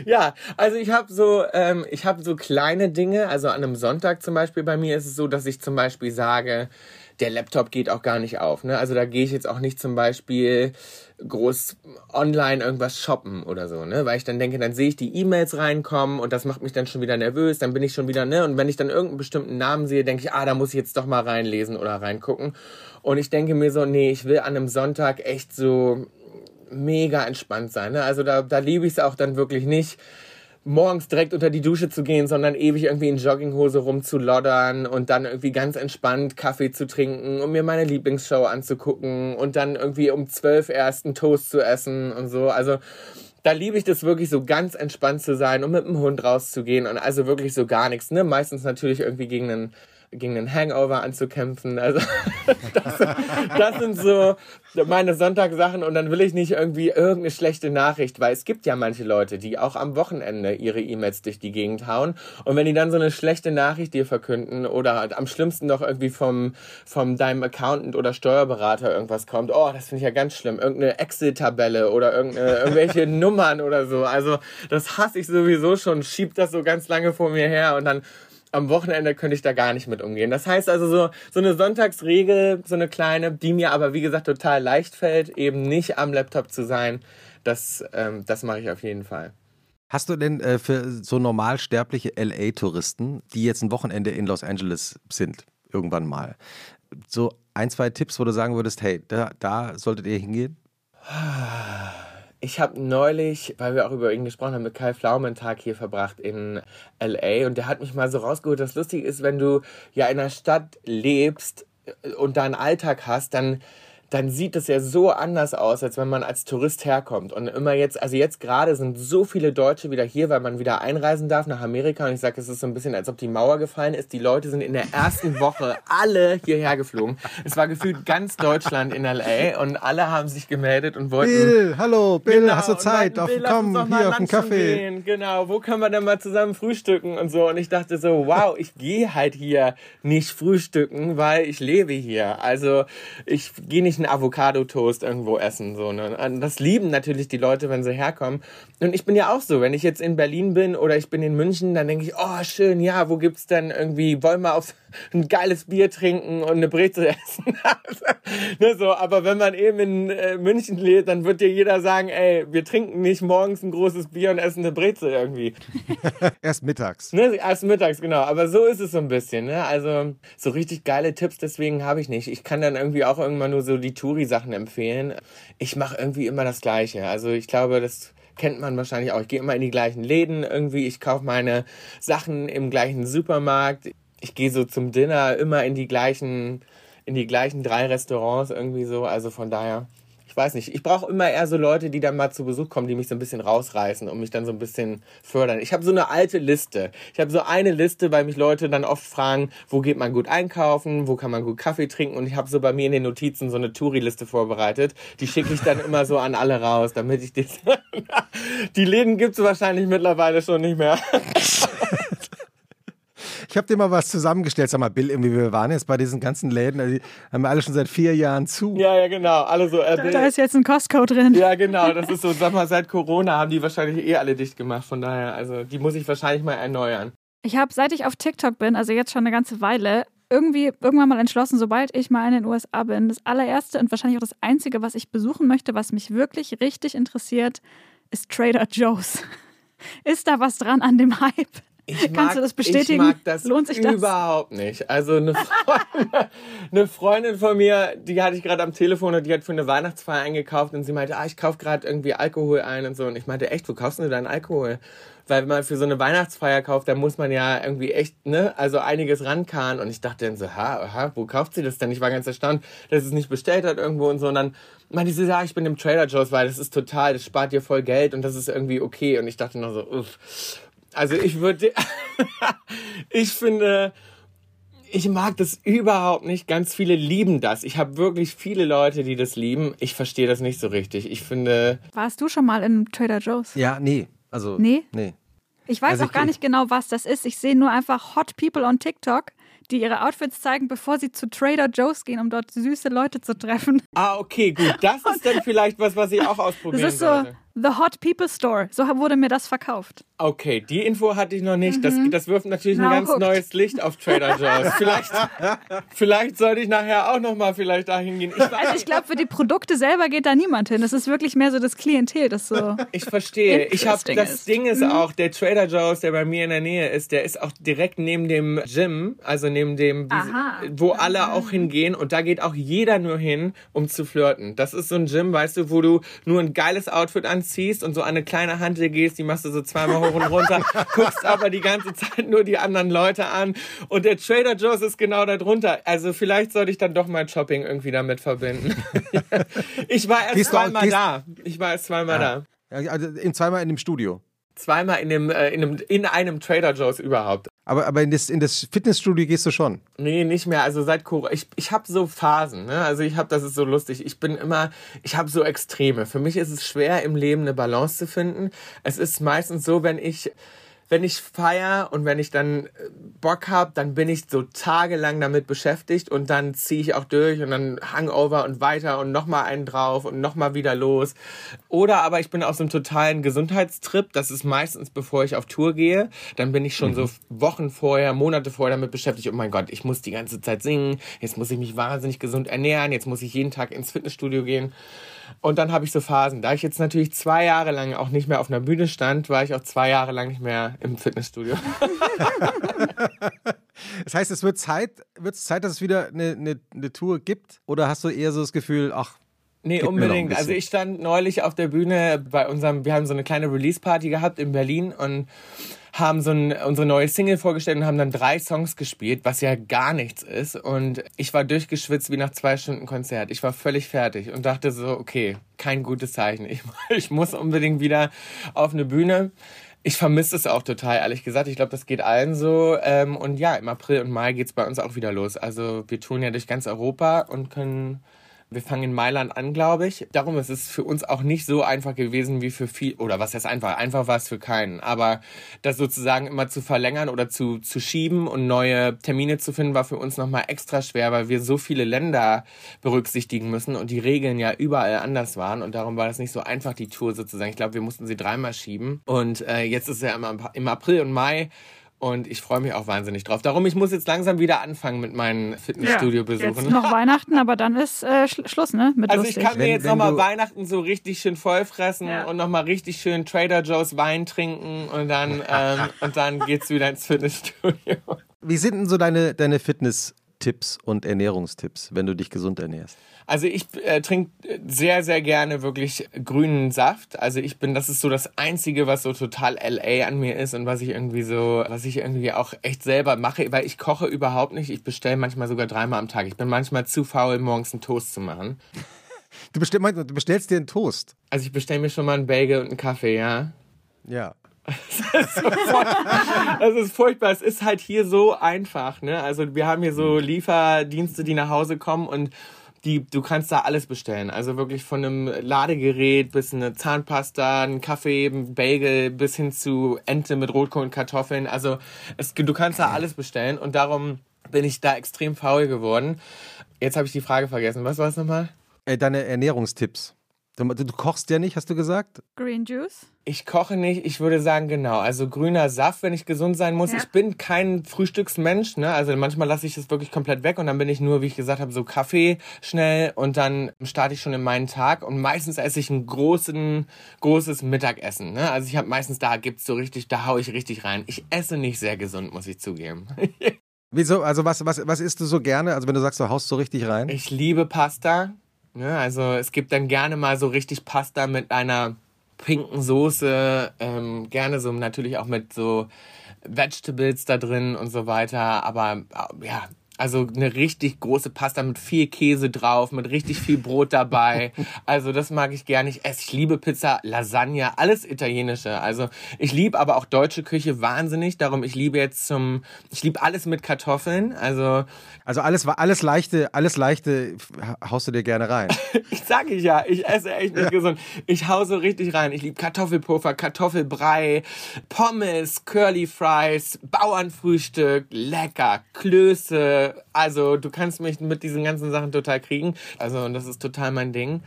ja. Also ich habe so, ähm, ich habe so kleine Dinge. Also an einem Sonntag zum Beispiel bei mir ist es so, dass ich zum Beispiel sage, der Laptop geht auch gar nicht auf. Ne? Also da gehe ich jetzt auch nicht zum Beispiel groß online irgendwas shoppen oder so, ne? Weil ich dann denke, dann sehe ich die E-Mails reinkommen und das macht mich dann schon wieder nervös, dann bin ich schon wieder, ne? Und wenn ich dann irgendeinen bestimmten Namen sehe, denke ich, ah, da muss ich jetzt doch mal reinlesen oder reingucken. Und ich denke mir so, nee, ich will an einem Sonntag echt so mega entspannt sein. Ne? Also da, da liebe ich es auch dann wirklich nicht morgens direkt unter die Dusche zu gehen, sondern ewig irgendwie in Jogginghose rumzuloddern und dann irgendwie ganz entspannt Kaffee zu trinken und mir meine Lieblingsshow anzugucken und dann irgendwie um zwölf erst einen Toast zu essen und so. Also da liebe ich das wirklich so ganz entspannt zu sein und mit dem Hund rauszugehen und also wirklich so gar nichts. Ne? Meistens natürlich irgendwie gegen einen gegen einen Hangover anzukämpfen. Also das, das sind so meine Sonntagssachen und dann will ich nicht irgendwie irgendeine schlechte Nachricht, weil es gibt ja manche Leute, die auch am Wochenende ihre E-Mails durch die Gegend hauen. Und wenn die dann so eine schlechte Nachricht dir verkünden oder am schlimmsten noch irgendwie vom, vom deinem Accountant oder Steuerberater irgendwas kommt, oh, das finde ich ja ganz schlimm, irgendeine Excel-Tabelle oder irgendeine, irgendwelche Nummern oder so, also das hasse ich sowieso schon, schiebt das so ganz lange vor mir her und dann am Wochenende könnte ich da gar nicht mit umgehen. Das heißt also so, so eine Sonntagsregel, so eine kleine, die mir aber wie gesagt total leicht fällt, eben nicht am Laptop zu sein, das, ähm, das mache ich auf jeden Fall. Hast du denn äh, für so normalsterbliche LA-Touristen, die jetzt ein Wochenende in Los Angeles sind, irgendwann mal, so ein, zwei Tipps, wo du sagen würdest, hey, da, da solltet ihr hingehen? Ich habe neulich, weil wir auch über ihn gesprochen haben, mit Kai Pflaume Tag hier verbracht in LA und der hat mich mal so rausgeholt. Das lustig ist, wenn du ja in einer Stadt lebst und da einen Alltag hast, dann dann sieht es ja so anders aus, als wenn man als Tourist herkommt. Und immer jetzt, also jetzt gerade sind so viele Deutsche wieder hier, weil man wieder einreisen darf nach Amerika. Und ich sage, es ist so ein bisschen, als ob die Mauer gefallen ist. Die Leute sind in der ersten Woche alle hierher geflogen. Es war gefühlt ganz Deutschland in L.A. und alle haben sich gemeldet und wollten... Bill, hallo, Bill, genau, hast du Zeit? Auf, Bill, komm, hier auf den Kaffee. Gehen. Genau, wo können wir denn mal zusammen frühstücken und so. Und ich dachte so, wow, ich gehe halt hier nicht frühstücken, weil ich lebe hier. Also ich gehe nicht einen Avocado-Toast irgendwo essen. So, ne? Das lieben natürlich die Leute, wenn sie herkommen. Und ich bin ja auch so, wenn ich jetzt in Berlin bin oder ich bin in München, dann denke ich, oh schön, ja, wo gibt's denn irgendwie, wollen wir auf ein geiles Bier trinken und eine Brezel essen. ne, so, aber wenn man eben in äh, München lebt, dann wird dir jeder sagen, ey, wir trinken nicht morgens ein großes Bier und essen eine Brezel irgendwie. erst mittags. Ne, erst mittags, genau. Aber so ist es so ein bisschen. Ne? Also so richtig geile Tipps deswegen habe ich nicht. Ich kann dann irgendwie auch irgendwann nur so die Touri-Sachen empfehlen. Ich mache irgendwie immer das Gleiche. Also ich glaube, das kennt man wahrscheinlich auch. Ich gehe immer in die gleichen Läden irgendwie. Ich kaufe meine Sachen im gleichen Supermarkt ich gehe so zum Dinner immer in die gleichen, in die gleichen drei Restaurants irgendwie so. Also von daher, weiß nicht. Ich brauche immer eher so Leute, die dann mal zu Besuch kommen, die mich so ein bisschen rausreißen und mich dann so ein bisschen fördern. Ich habe so eine alte Liste. Ich habe so eine Liste, weil mich Leute dann oft fragen, wo geht man gut einkaufen, wo kann man gut Kaffee trinken. Und ich habe so bei mir in den Notizen so eine Touri-Liste vorbereitet. Die schicke ich dann immer so an alle raus, damit ich die. die Läden gibt's wahrscheinlich mittlerweile schon nicht mehr. Ich habe dir mal was zusammengestellt. Sag mal, Bill, irgendwie, wir waren jetzt bei diesen ganzen Läden, also die haben alle schon seit vier Jahren zu. Ja, ja, genau. Alle so, äh, da, da ist jetzt ein Costco drin. Ja, genau. Das ist so, sag mal, seit Corona haben die wahrscheinlich eh alle dicht gemacht. Von daher, also die muss ich wahrscheinlich mal erneuern. Ich habe, seit ich auf TikTok bin, also jetzt schon eine ganze Weile, irgendwie irgendwann mal entschlossen, sobald ich mal in den USA bin, das allererste und wahrscheinlich auch das einzige, was ich besuchen möchte, was mich wirklich richtig interessiert, ist Trader Joe's. Ist da was dran an dem Hype? Ich Kannst mag, du das bestätigen? Ich mag das Lohnt sich das? überhaupt nicht. Also eine Freundin, eine Freundin von mir, die hatte ich gerade am Telefon und die hat für eine Weihnachtsfeier eingekauft und sie meinte, ah, ich kaufe gerade irgendwie Alkohol ein und so. Und ich meinte, echt, wo kaufst du deinen Alkohol? Weil wenn man für so eine Weihnachtsfeier kauft, dann muss man ja irgendwie echt, ne, also einiges rankarren. Und ich dachte dann so, ha, ha, wo kauft sie das denn? Ich war ganz erstaunt, dass es nicht bestellt hat irgendwo und so. Und dann meinte sie, ja, ich bin im Trader Joe's, weil das ist total, das spart dir voll Geld und das ist irgendwie okay. Und ich dachte noch so, uff. Also ich würde, ich finde, ich mag das überhaupt nicht. Ganz viele lieben das. Ich habe wirklich viele Leute, die das lieben. Ich verstehe das nicht so richtig. Ich finde. Warst du schon mal in Trader Joe's? Ja, nee. Also. Nee? Nee. Ich weiß also auch gar nicht genau, was das ist. Ich sehe nur einfach Hot People on TikTok, die ihre Outfits zeigen, bevor sie zu Trader Joe's gehen, um dort süße Leute zu treffen. Ah, okay, gut. Das ist dann vielleicht was, was ich auch ausprobieren Das ist so sollte. The Hot People Store. So wurde mir das verkauft. Okay, die Info hatte ich noch nicht. Das, Mhm. das wirft natürlich Now ein ganz hooked. neues Licht auf Trader Joe's. Vielleicht, vielleicht sollte ich nachher auch noch mal vielleicht dahin gehen. Ich, Also ich glaube, für die Produkte selber geht da niemand hin. Das ist wirklich mehr so das Klientel, das so. ich verstehe. Ich habe das ist. Ding ist Mhm. auch der Trader Joe's, der bei mir in der Nähe ist, der ist auch direkt neben dem Gym, also neben dem, Aha. wo alle auch hingehen und da geht auch jeder nur hin, um zu flirten. Das ist so ein Gym, weißt du, wo du nur ein geiles Outfit anziehst und so eine kleine Hantel gehst, die machst du so zweimal hoch und runter, guckst aber die ganze Zeit nur die anderen Leute an und der Trader Joe's ist genau da drunter. Also vielleicht sollte ich dann doch mein Shopping irgendwie damit verbinden. ich war erst Gehst auch- zweimal gehst- da. Ich war erst zweimal da. Ja, Also in zweimal in dem Studio. Zweimal in, dem, äh, in, einem, in einem Trader Joe's überhaupt. Aber, aber in, das, in das Fitnessstudio gehst du schon. Nee, nicht mehr. Also seit Corona. Ich, ich habe so Phasen. Ne? Also ich habe, das ist so lustig. Ich bin immer, ich habe so Extreme. Für mich ist es schwer im Leben eine Balance zu finden. Es ist meistens so, wenn ich wenn ich feier und wenn ich dann äh, Bock hab, dann bin ich so tagelang damit beschäftigt und dann ziehe ich auch durch und dann Hangover und weiter und nochmal einen drauf und nochmal wieder los. Oder aber ich bin auf so einem totalen Gesundheitstrip. Das ist meistens, bevor ich auf Tour gehe. Dann bin ich schon so Wochen vorher, Monate vorher damit beschäftigt. Oh mein Gott, ich muss die ganze Zeit singen. Jetzt muss ich mich wahnsinnig gesund ernähren. Jetzt muss ich jeden Tag ins Fitnessstudio gehen. Und dann habe ich so Phasen. Da ich jetzt natürlich zwei Jahre lang auch nicht mehr auf einer Bühne stand, war ich auch zwei Jahre lang nicht mehr im Fitnessstudio. Das heißt, es wird Zeit, wird es Zeit, dass es wieder eine, eine, eine Tour gibt? Oder hast du eher so das Gefühl, ach, Nee, Gib unbedingt. Also ich stand neulich auf der Bühne bei unserem, wir haben so eine kleine Release-Party gehabt in Berlin und haben so ein, unsere neue Single vorgestellt und haben dann drei Songs gespielt, was ja gar nichts ist. Und ich war durchgeschwitzt wie nach zwei Stunden Konzert. Ich war völlig fertig und dachte so, okay, kein gutes Zeichen. Ich, ich muss unbedingt wieder auf eine Bühne. Ich vermisse es auch total, ehrlich gesagt. Ich glaube, das geht allen so. Ähm, Und ja, im April und Mai geht's bei uns auch wieder los. Also wir touren ja durch ganz Europa und können wir fangen in Mailand an, glaube ich. Darum ist es für uns auch nicht so einfach gewesen wie für viel, oder was heißt einfach? Einfach war es für keinen. Aber das sozusagen immer zu verlängern oder zu, zu schieben und neue Termine zu finden, war für uns nochmal extra schwer, weil wir so viele Länder berücksichtigen müssen und die Regeln ja überall anders waren. Und darum war das nicht so einfach, die Tour sozusagen. Ich glaube, wir mussten sie dreimal schieben. Und äh, jetzt ist ja im, im April und Mai. Und ich freue mich auch wahnsinnig drauf. Darum, ich muss jetzt langsam wieder anfangen mit meinen Fitnessstudio-Besuchen. Jetzt noch Weihnachten, aber dann ist äh, Sch Schluss, ne? Mit Also ich lustig. kann mir Wenn- jetzt nochmal Weihnachten so richtig schön vollfressen Ja. und nochmal richtig schön Trader Joe's Wein trinken und dann, ähm, und dann geht's wieder ins Fitnessstudio. wie sind denn so deine, deine Fitness-Tipps und Ernährungstipps, wenn du dich gesund ernährst? Also ich äh, trinke sehr, sehr gerne wirklich grünen Saft. Also ich bin, das ist so das Einzige, was so total LA an mir ist und was ich irgendwie so, was ich irgendwie auch echt selber mache, weil ich koche überhaupt nicht. Ich bestelle manchmal sogar dreimal am Tag. Ich bin manchmal zu faul, morgens einen Toast zu machen. Du, bestell, du bestellst dir einen Toast. Also ich bestelle mir schon mal einen Bagel und einen Kaffee, ja. Ja. Das ist furchtbar. Es ist halt hier so einfach, ne? Also wir haben hier so Lieferdienste, die nach Hause kommen und die, du kannst da alles bestellen. Also wirklich von einem Ladegerät bis eine Zahnpasta, ein Kaffee, ein Bagel bis hin zu Ente mit Rotkohl und Kartoffeln. Also es, du kannst da alles bestellen und darum bin ich da extrem faul geworden. Jetzt habe ich die Frage vergessen. Was war es nochmal? Äh, deine Ernährungstipps. Du, du kochst ja nicht, hast du gesagt? Green Juice. Ich koche nicht, ich würde sagen genau. Also grüner Saft, wenn ich gesund sein muss. Ja. Ich bin kein Frühstücksmensch, ne? Also manchmal lasse ich es wirklich komplett weg und dann bin ich nur, wie ich gesagt habe, so Kaffee schnell und dann starte ich schon in meinen Tag und meistens esse ich ein großen, großes Mittagessen, ne? Also ich habe meistens da gibt's so richtig, da hau ich richtig rein. Ich esse nicht sehr gesund, muss ich zugeben. Wieso? Also was, was, was isst du so gerne? Also wenn du sagst, du haust so richtig rein? Ich liebe Pasta. Ne? Also es gibt dann gerne mal so richtig Pasta mit einer pinken Soße, ähm, gerne so natürlich auch mit so Vegetables da drin und so weiter. Aber äh, ja, also eine richtig große Pasta mit viel Käse drauf, mit richtig viel Brot dabei. Also das mag ich gerne. Ich esse, ich liebe Pizza, Lasagne, alles Italienische. Also ich liebe aber auch deutsche Küche wahnsinnig. Darum ich liebe jetzt zum, ich liebe alles mit Kartoffeln. Also Also alles, alles leichte, alles leichte haust du dir gerne rein. Ich sage ich ja, ich esse echt nicht gesund. Ich hau so richtig rein. Ich liebe Kartoffelpuffer, Kartoffelbrei, Pommes, Curly Fries, Bauernfrühstück, lecker, Klöße. Also du kannst mich mit diesen ganzen Sachen total kriegen. Also und das ist total mein Ding.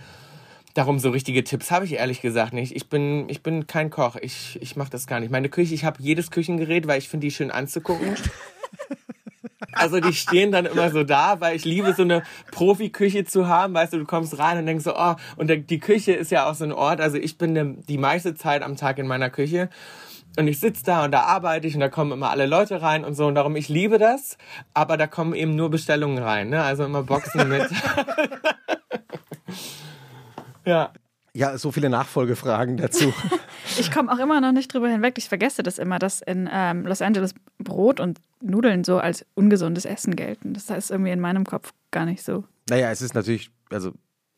darum so richtige Tipps habe ich ehrlich gesagt nicht. Ich bin, ich bin kein Koch. Ich, ich mache das gar nicht. Meine Küche, ich habe jedes Küchengerät, weil ich finde die schön anzugucken. Also die stehen dann immer so da, weil ich liebe so eine Profiküche zu haben. Weißt du, du kommst rein und denkst so, oh, und die Küche ist ja auch so ein Ort. Also ich bin die meiste Zeit am Tag in meiner Küche. Und ich sitze da und da arbeite ich und da kommen immer alle Leute rein und so. Und darum, ich liebe das, aber da kommen eben nur Bestellungen rein. Ne? Also immer Boxen mit. ja. Ja, so viele Nachfolgefragen dazu. ich komme auch immer noch nicht drüber hinweg. Ich vergesse das immer, dass in ähm, Los Angeles Brot und Nudeln so als ungesundes Essen gelten. Das ist irgendwie in meinem Kopf gar nicht so. Naja, es ist natürlich, also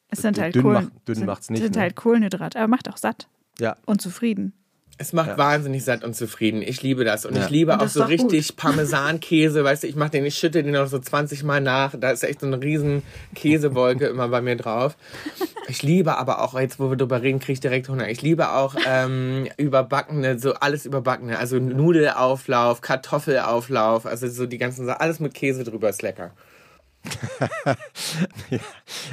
es sind halt dünn, Kohlen, macht, dünn sind, macht's nicht. sind ne? halt Kohlenhydrat, aber macht auch satt. Ja. Und zufrieden. Es macht Ja. wahnsinnig satt und zufrieden. Ich liebe das. Und Ja. ich liebe Und auch so gut. richtig Parmesankäse. Weißt du, ich mache den, ich schütte den noch so 20 Mal nach. Da ist echt so eine riesen Käsewolke immer bei mir drauf. Ich liebe aber auch, jetzt wo wir drüber reden, kriege ich direkt Hunger. Ich liebe auch ähm, überbackene, so alles überbackene. Also Nudelauflauf, Kartoffelauflauf, also so die ganzen Sachen. Alles mit Käse drüber ist lecker.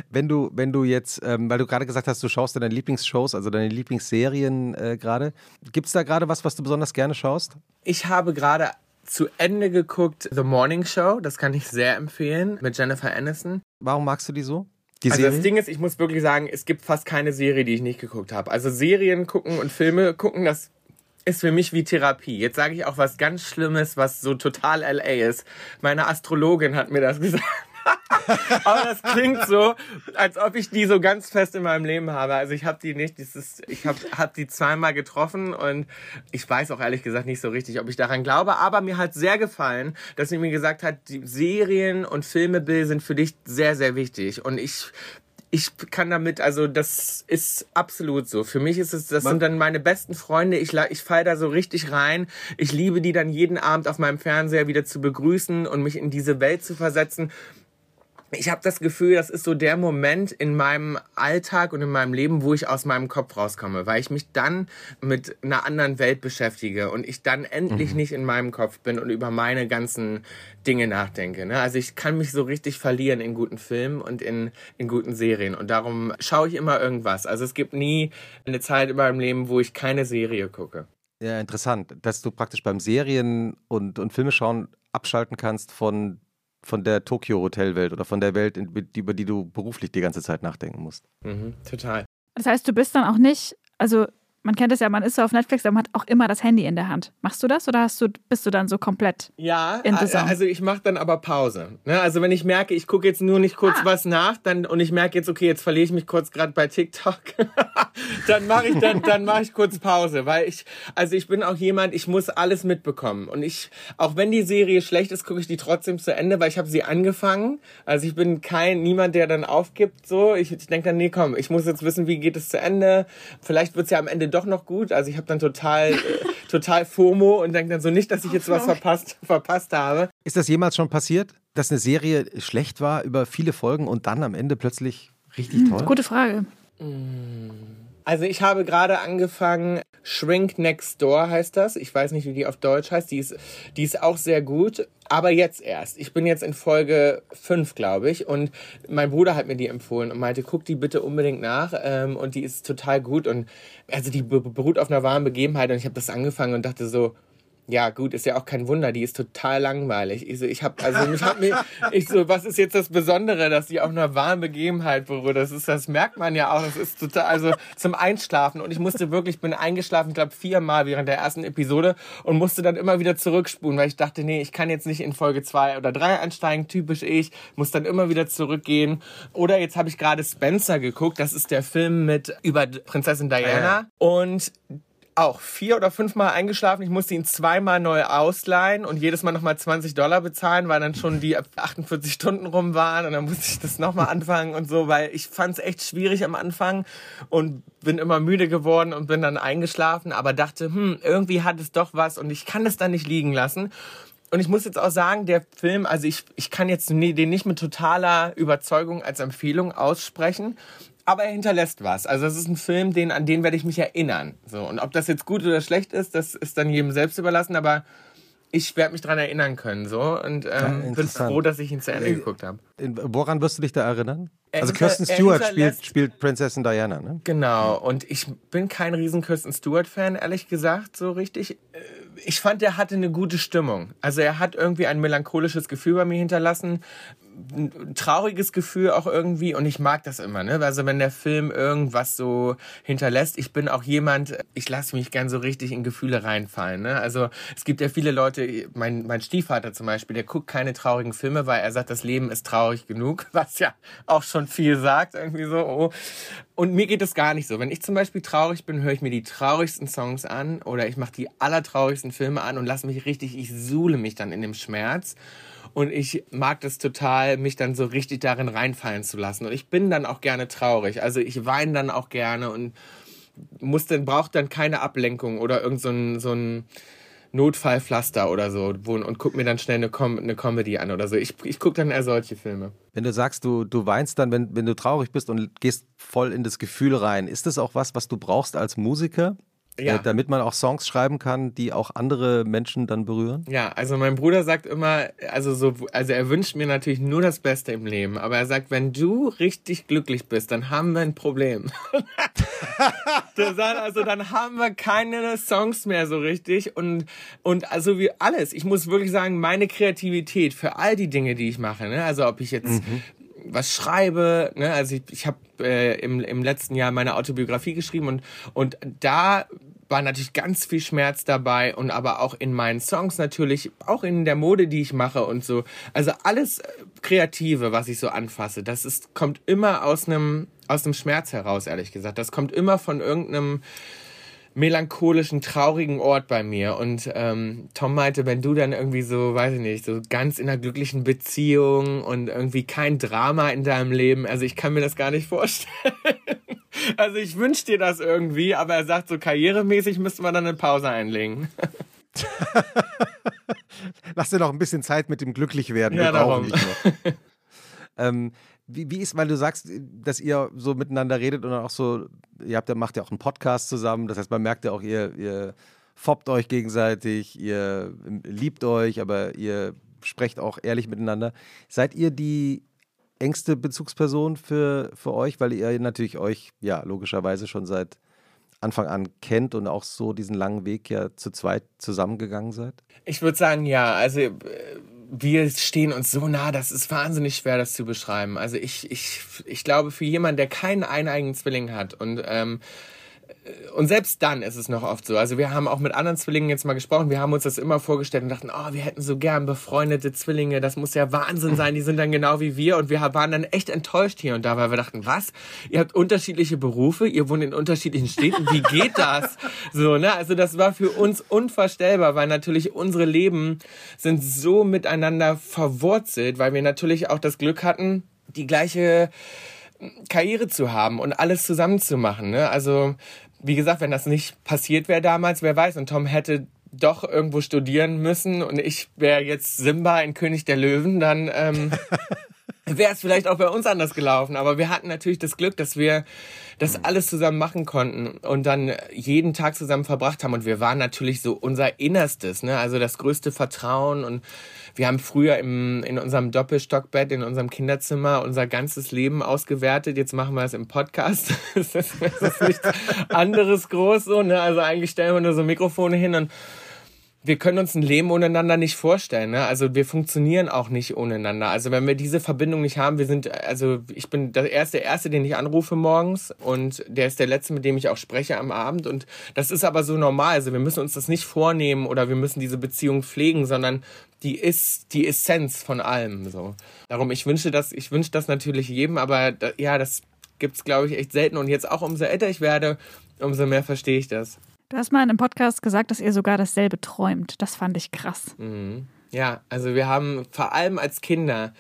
Wenn du, wenn du jetzt, ähm, weil du gerade gesagt hast, du schaust deine Lieblingsshows, also deine Lieblingsserien äh, gerade. Gibt es da gerade was, was du besonders gerne schaust? Ich habe gerade zu Ende geguckt The Morning Show. Das kann ich sehr empfehlen mit Jennifer Aniston. Warum magst du die so? Die Also Serie? das Ding ist, ich muss wirklich sagen, es gibt fast keine Serie, die ich nicht geguckt habe. Also Serien gucken und Filme gucken, das ist für mich wie Therapie. Jetzt sage ich auch was ganz Schlimmes, was so total LA ist. Meine Astrologin hat mir das gesagt. Aber das klingt so, als ob ich die so ganz fest in meinem Leben habe. Also ich habe die nicht, dieses, ich habe hab die zweimal getroffen und ich weiß auch ehrlich gesagt nicht so richtig, ob ich daran glaube. Aber mir hat sehr gefallen, dass sie mir gesagt hat, die Serien und Filme, Bill, sind für dich sehr, sehr wichtig. Und ich ich kann damit, also das ist absolut so. Für mich ist es, das sind dann meine besten Freunde. Ich, ich fall da so richtig rein. Ich liebe die dann jeden Abend auf meinem Fernseher wieder zu begrüßen und mich in diese Welt zu versetzen. Ich habe das Gefühl, das ist so der Moment in meinem Alltag und in meinem Leben, wo ich aus meinem Kopf rauskomme, weil ich mich dann mit einer anderen Welt beschäftige und ich dann endlich nicht in meinem Kopf bin und über meine ganzen Dinge nachdenke. Ne? Also ich kann mich so richtig verlieren in guten Filmen und in, in guten Serien und darum schaue ich immer irgendwas. Also es gibt nie eine Zeit in meinem Leben, wo ich keine Serie gucke. Ja, interessant, dass du praktisch beim Serien und, und Filme schauen abschalten kannst von, von der Tokio-Hotelwelt oder von der Welt, über die du beruflich die ganze Zeit nachdenken musst. Mhm, total. Das heißt, du bist dann auch nicht, also man kennt es ja, man ist so auf Netflix, aber man hat auch immer das Handy in der Hand. Machst du das oder hast du, bist du dann so komplett? Ja, also ich mache dann aber Pause. Ne? Also wenn ich merke, ich gucke jetzt nur nicht kurz Ah. was nach, dann und ich merke jetzt, okay, jetzt verliere ich mich kurz gerade bei TikTok, dann mache ich dann dann mache ich kurz Pause, weil ich also ich bin auch jemand, ich muss alles mitbekommen und ich auch wenn die Serie schlecht ist, gucke ich die trotzdem zu Ende, weil ich habe sie angefangen. Also ich bin kein niemand, der dann aufgibt so. Ich, ich denke dann nee, komm, ich muss jetzt wissen, wie geht es zu Ende. Vielleicht wird's ja am Ende doch noch gut. Also ich habe dann total äh, total FOMO und denke dann so nicht, dass ich jetzt was verpasst verpasst habe. Ist das jemals schon passiert, dass eine Serie schlecht war über viele Folgen und dann am Ende plötzlich richtig toll? Gute Frage. Also ich habe gerade angefangen, Shrink Next Door heißt das. Ich weiß nicht, wie die auf Deutsch heißt. Die ist, die ist auch sehr gut. Aber jetzt erst. Ich bin jetzt in Folge 5, glaube ich. Und mein Bruder hat mir die empfohlen und meinte, guck die bitte unbedingt nach. Ähm, und die ist total gut. Und also die be- beruht auf einer wahren Begebenheit. Und ich habe das angefangen und dachte so, ja, gut, ist ja auch kein Wunder, die ist total langweilig. Ich so, ich habe also mich hab mir ich so, was ist jetzt das Besondere, dass die auf einer wahren Begebenheit beruht? Das ist das merkt man ja auch, das ist total also zum Einschlafen und ich musste wirklich ich bin eingeschlafen, ich glaube viermal während der ersten Episode und musste dann immer wieder zurückspulen, weil ich dachte, nee, ich kann jetzt nicht in Folge zwei oder drei einsteigen, typisch ich, muss dann immer wieder zurückgehen. Oder jetzt habe ich gerade Spencer geguckt, das ist der Film mit über Prinzessin Diana und auch vier oder fünfmal eingeschlafen. Ich musste ihn zweimal neu ausleihen und jedes Mal nochmal 20 Dollar bezahlen, weil dann schon die 48 Stunden rum waren und dann musste ich das nochmal anfangen und so, weil ich fand es echt schwierig am Anfang und bin immer müde geworden und bin dann eingeschlafen, aber dachte, hm, irgendwie hat es doch was und ich kann es dann nicht liegen lassen. Und ich muss jetzt auch sagen, der Film, also ich, ich kann jetzt den nicht mit totaler Überzeugung als Empfehlung aussprechen, aber er hinterlässt was. Also es ist ein Film, den, an den werde ich mich erinnern. So, und ob das jetzt gut oder schlecht ist, das ist dann jedem selbst überlassen, aber ich werde mich dran erinnern können. So, und ähm, bin interessant. froh, dass ich ihn zu Ende geguckt habe. Woran wirst du dich da erinnern? Er Also Kirsten Stewart spielt, spielt Prinzessin Diana, ne? Genau, und ich bin kein riesen Kirsten Stewart-Fan, ehrlich gesagt, so richtig. Äh, Ich fand, er hatte eine gute Stimmung. Also er hat irgendwie ein melancholisches Gefühl bei mir hinterlassen, ein trauriges Gefühl auch irgendwie und ich mag das immer, ne? Also wenn der Film irgendwas so hinterlässt, ich bin auch jemand, ich lasse mich gern so richtig in Gefühle reinfallen, ne? Also es gibt ja viele Leute, mein, mein Stiefvater zum Beispiel, der guckt keine traurigen Filme, weil er sagt, das Leben ist traurig genug, was ja auch schon viel sagt, irgendwie so, oh. Und mir geht es gar nicht so. Wenn ich zum Beispiel traurig bin, höre ich mir die traurigsten Songs an oder ich mache die allertraurigsten Filme an und lasse mich richtig, ich suhle mich dann in dem Schmerz. Und ich mag das total, mich dann so richtig darin reinfallen zu lassen. Und ich bin dann auch gerne traurig. Also ich weine dann auch gerne und muss dann, braucht dann keine Ablenkung oder irgend so ein, Notfallpflaster oder so und guck mir dann schnell eine, Com eine Comedy an oder so. Ich, ich gucke dann eher solche Filme. Wenn du sagst, du, du weinst dann, wenn, wenn du traurig bist und gehst voll in das Gefühl rein, ist das auch was, was du brauchst als Musiker? Ja. Äh, damit man auch Songs schreiben kann, die auch andere Menschen dann berühren? Ja, also mein Bruder sagt immer, also so, also er wünscht mir natürlich nur das Beste im Leben, aber er sagt, wenn du richtig glücklich bist, dann haben wir ein Problem. Sagt also, dann haben wir keine Songs mehr so richtig und und also wie alles. Ich muss wirklich sagen, meine Kreativität für all die Dinge, die ich mache, ne, also ob ich jetzt was schreibe, ne, also ich, ich habe äh, im, im letzten Jahr meine Autobiografie geschrieben und und da war natürlich ganz viel Schmerz dabei und aber auch in meinen Songs natürlich, auch in der Mode, die ich mache und so. Also alles äh, Kreative, was ich so anfasse, das ist, kommt immer aus einem, aus einem Schmerz heraus, ehrlich gesagt. Das kommt immer von irgendeinem melancholischen, traurigen Ort bei mir. Und ähm, Tom meinte, wenn du dann irgendwie so, weiß ich nicht, so ganz in einer glücklichen Beziehung und irgendwie kein Drama in deinem Leben, also ich kann mir das gar nicht vorstellen. Also ich wünsche dir das irgendwie, aber er sagt, so karrieremäßig müsste man dann eine Pause einlegen. Lass dir noch ein bisschen Zeit mit dem Glücklichwerden. Ja, darum. ähm, wie, wie ist, weil du sagst, dass ihr so miteinander redet und auch so, ihr habt ja, macht ja auch einen Podcast zusammen, das heißt, man merkt ja auch, ihr, ihr foppt euch gegenseitig, ihr liebt euch, aber ihr sprecht auch ehrlich miteinander. Seid ihr die engste Bezugsperson für, für euch, weil ihr natürlich euch, ja, logischerweise schon seit Anfang an kennt und auch so diesen langen Weg ja zu zweit zusammengegangen seid? Ich würde sagen, ja, also äh, wir stehen uns so nah, das ist wahnsinnig schwer, das zu beschreiben. Also ich, ich, ich glaube, für jemanden, der keinen eineigen Zwilling hat und ähm, und selbst dann ist es noch oft so. Also wir haben auch mit anderen Zwillingen jetzt mal gesprochen. Wir haben uns das immer vorgestellt und dachten, oh, wir hätten so gern befreundete Zwillinge. Das muss ja Wahnsinn sein. Die sind dann genau wie wir. Und wir waren dann echt enttäuscht hier und da, weil wir dachten, was? Ihr habt unterschiedliche Berufe, ihr wohnt in unterschiedlichen Städten. Wie geht das? So, ne? Also das war für uns unvorstellbar, weil natürlich unsere Leben sind so miteinander verwurzelt, weil wir natürlich auch das Glück hatten, die gleiche Karriere zu haben und alles zusammen zu machen. Ne? Also, wie gesagt, wenn das nicht passiert wäre damals, wer weiß. Und Tom hätte doch irgendwo studieren müssen und ich wäre jetzt Simba in König der Löwen, dann ähm, wäre es vielleicht auch bei uns anders gelaufen. Aber wir hatten natürlich das Glück, dass wir das alles zusammen machen konnten und dann jeden Tag zusammen verbracht haben. Und wir waren natürlich so unser Innerstes, ne? also das größte Vertrauen. Und wir haben früher im, in unserem Doppelstockbett, in unserem Kinderzimmer unser ganzes Leben ausgewertet. Jetzt machen wir es im Podcast. das ist, das ist nichts anderes groß so. Ne? Also eigentlich stellen wir nur so Mikrofone hin und wir können uns ein Leben ohneinander nicht vorstellen. Ne? Also wir funktionieren auch nicht ohneinander. Also wenn wir diese Verbindung nicht haben, wir sind, also ich bin der erste, erste, den ich anrufe morgens und der ist der letzte, mit dem ich auch spreche am Abend. Und das ist aber so normal. Also wir müssen uns das nicht vornehmen oder wir müssen diese Beziehung pflegen, sondern die ist die Essenz von allem. So. Darum, ich wünsche das, ich wünsche das natürlich jedem, aber ja, das gibt's glaube ich echt selten. Und jetzt auch umso älter ich werde, umso mehr verstehe ich das. Du hast mal in einem Podcast gesagt, dass ihr sogar dasselbe träumt. Das fand ich krass. Mhm. Ja, also wir haben vor allem als Kinder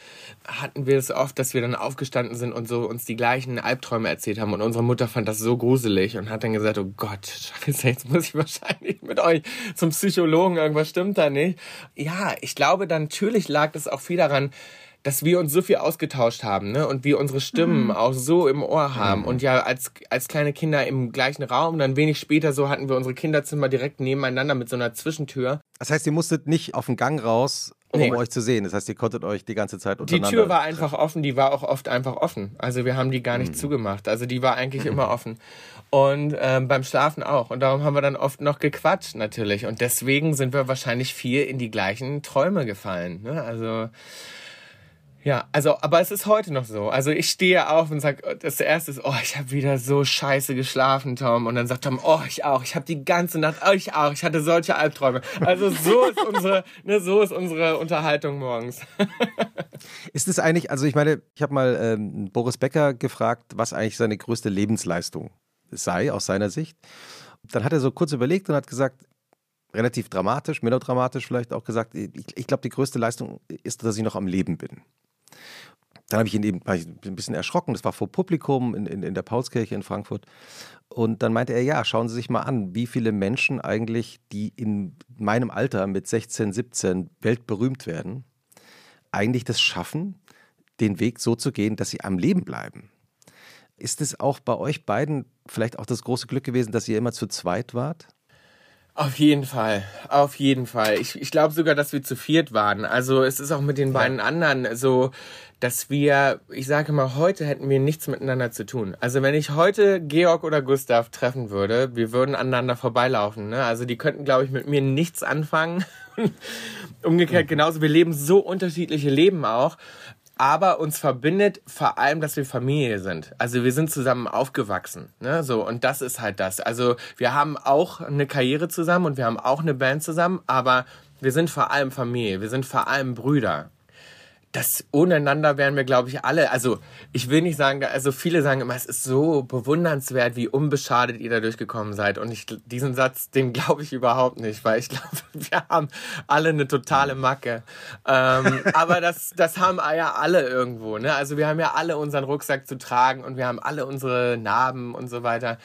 hatten wir es oft, dass wir dann aufgestanden sind und so uns die gleichen Albträume erzählt haben und unsere Mutter fand das so gruselig und hat dann gesagt, oh Gott, Scheiße, jetzt muss ich wahrscheinlich mit euch zum Psychologen, irgendwas stimmt da nicht. Ja, ich glaube, dann natürlich lag das auch viel daran, dass wir uns so viel ausgetauscht haben, ne? Und wir unsere Stimmen Mhm. auch so im Ohr haben. Und ja, als, als kleine Kinder im gleichen Raum, dann wenig später so hatten wir unsere Kinderzimmer direkt nebeneinander mit so einer Zwischentür. Das heißt, ihr musstet nicht auf den Gang raus um Nee. euch zu sehen. Das heißt, ihr konntet euch die ganze Zeit Die untereinander... Tür war einfach offen, die war auch oft einfach offen. Also wir haben die gar nicht zugemacht. Also die war eigentlich immer offen. Und ähm, beim Schlafen auch. Und darum haben wir dann oft noch gequatscht natürlich. Und deswegen sind wir wahrscheinlich viel in die gleichen Träume gefallen. Ne? Also ja, also, aber es ist heute noch so. Also ich stehe auf und sag, das erste ist, oh, ich habe wieder so scheiße geschlafen, Tom. Und dann sagt Tom, oh, ich auch. Ich habe die ganze Nacht, oh, ich auch. Ich hatte solche Albträume. Also so ist unsere, ne, so ist unsere Unterhaltung morgens. Ist es eigentlich, also ich meine, ich habe mal ähm, Boris Becker gefragt, was eigentlich seine größte Lebensleistung sei aus seiner Sicht. Dann hat er so kurz überlegt und hat gesagt, relativ dramatisch, melodramatisch vielleicht auch gesagt, ich, ich glaube, die größte Leistung ist, dass ich noch am Leben bin. Dann habe ich ihn eben ich ein bisschen erschrocken, das war vor Publikum in, in, in der Paulskirche in Frankfurt. Und dann meinte er, ja, schauen Sie sich mal an, wie viele Menschen eigentlich, die in meinem Alter mit 16, 17 weltberühmt werden, eigentlich das schaffen, den Weg so zu gehen, dass sie am Leben bleiben. Ist es auch bei euch beiden vielleicht auch das große Glück gewesen, dass ihr immer zu zweit wart? Auf jeden Fall, auf jeden Fall. Ich, ich glaube sogar, dass wir zu viert waren. Also es ist auch mit den beiden anderen so, dass wir, ich sage mal, heute hätten wir nichts miteinander zu tun. Also wenn ich heute Georg oder Gustav treffen würde, wir würden aneinander vorbeilaufen. Ne? Also die könnten, glaube ich, mit mir nichts anfangen. Umgekehrt genauso. Wir leben so unterschiedliche Leben auch. Aber uns verbindet vor allem, dass wir Familie sind. Also wir sind zusammen aufgewachsen. Ne? So, und das ist halt das. Also wir haben auch eine Karriere zusammen und wir haben auch eine Band zusammen, aber wir sind vor allem Familie, wir sind vor allem Brüder. Das ohneinander wären wir, glaube ich, alle. Also ich will nicht sagen, also viele sagen immer, es ist so bewundernswert, wie unbeschadet ihr da durchgekommen seid. Und ich, diesen Satz, den glaube ich überhaupt nicht, weil ich glaube, wir haben alle eine totale Macke. Ähm, aber das, das haben ja alle irgendwo. Ne? Also wir haben ja alle unseren Rucksack zu tragen und wir haben alle unsere Narben und so weiter.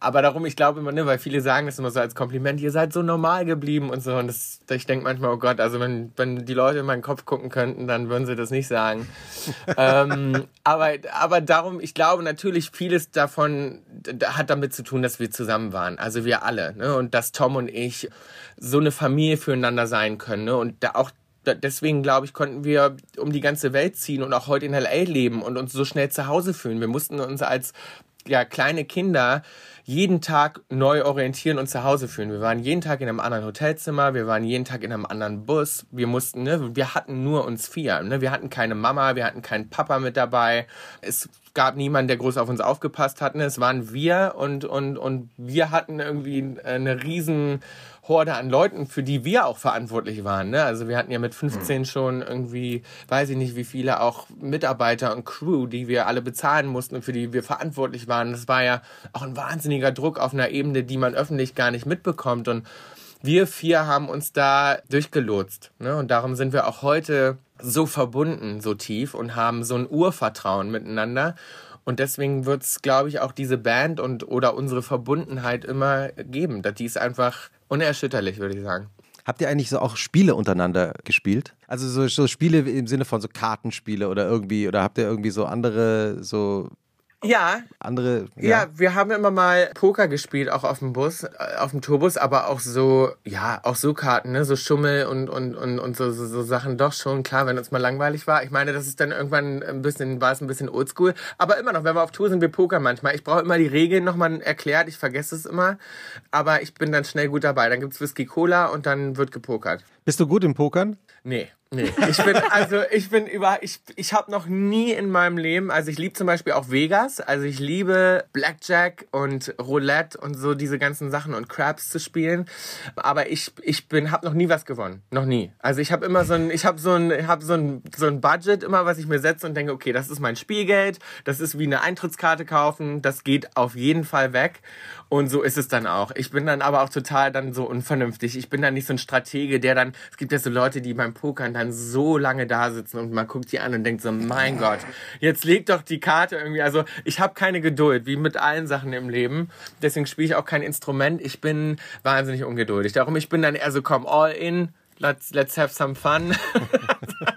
Aber darum, ich glaube immer, ne, weil viele sagen das immer so als Kompliment, ihr seid so normal geblieben und so. Und das, ich denke manchmal, oh Gott, also wenn, wenn die Leute in meinen Kopf gucken könnten, dann würden sie das nicht sagen. ähm, aber, aber darum, ich glaube natürlich, vieles davon hat damit zu tun, dass wir zusammen waren. Also wir alle. Ne? Und dass Tom und ich so eine Familie füreinander sein können. Ne? Und da auch deswegen, glaube ich, konnten wir um die ganze Welt ziehen und auch heute in L.A. leben und uns so schnell zu Hause fühlen. Wir mussten uns als ja, kleine Kinder jeden Tag neu orientieren und zu Hause fühlen. Wir waren jeden Tag in einem anderen Hotelzimmer, wir waren jeden Tag in einem anderen Bus. Wir mussten, ne, wir hatten nur uns vier. Ne? Wir hatten keine Mama, wir hatten keinen Papa mit dabei. Es gab niemanden, der groß auf uns aufgepasst hat. Ne? Es waren wir und, und, und wir hatten irgendwie eine riesen Horde an Leuten, für die wir auch verantwortlich waren. Ne? Also wir hatten ja mit 15 schon irgendwie, weiß ich nicht wie viele, auch Mitarbeiter und Crew, die wir alle bezahlen mussten und für die wir verantwortlich waren. Das war ja auch ein wahnsinniger Druck auf einer Ebene, die man öffentlich gar nicht mitbekommt. Und wir vier haben uns da durchgelotst. Ne? Und darum sind wir auch heute so verbunden, so tief und haben so ein Urvertrauen miteinander. Und deswegen wird es, glaube ich, auch diese Band und oder unsere Verbundenheit immer geben. Die ist einfach unerschütterlich, würde ich sagen. Habt ihr eigentlich so auch Spiele untereinander gespielt? Also so, so Spiele im Sinne von so Kartenspiele oder irgendwie, oder habt ihr irgendwie so andere, so Ja, andere, Ja, wir haben immer mal Poker gespielt, auch auf dem Bus, äh, auf dem Tourbus, aber auch so, ja, auch so Karten, ne, so Schummel und, und, und, und so, so, so Sachen doch schon, klar, wenn uns mal langweilig war. Ich meine, das ist dann irgendwann ein bisschen, war es ein bisschen oldschool, aber immer noch, wenn wir auf Tour sind, wir Poker manchmal. Ich brauche immer die Regeln nochmal erklärt, ich vergesse es immer, aber ich bin dann schnell gut dabei. Dann gibt's Whisky Cola und dann wird gepokert. Bist du gut im Pokern? Nee, nee. Ich bin, also ich bin über, ich, ich habe noch nie in meinem Leben, also ich liebe zum Beispiel auch Vegas, also ich liebe Blackjack und Roulette und so diese ganzen Sachen und Craps zu spielen, aber ich, ich bin, habe noch nie was gewonnen, noch nie. Also ich habe immer so ein, ich habe so ein, habe so ein, so ein Budget immer, was ich mir setze und denke, okay, das ist mein Spielgeld, das ist wie eine Eintrittskarte kaufen, das geht auf jeden Fall weg und so ist es dann auch. Ich bin dann aber auch total dann so unvernünftig. Ich bin dann nicht so ein Stratege, der dann, es gibt ja so Leute, die beim Pokern dann so lange da sitzen und man guckt die an und denkt so, mein Gott, jetzt leg doch die Karte irgendwie. Also ich habe keine Geduld, wie mit allen Sachen im Leben. Deswegen spiele ich auch kein Instrument. Ich bin wahnsinnig ungeduldig. Darum, ich bin dann eher so, komm, all in, let's, let's have some fun.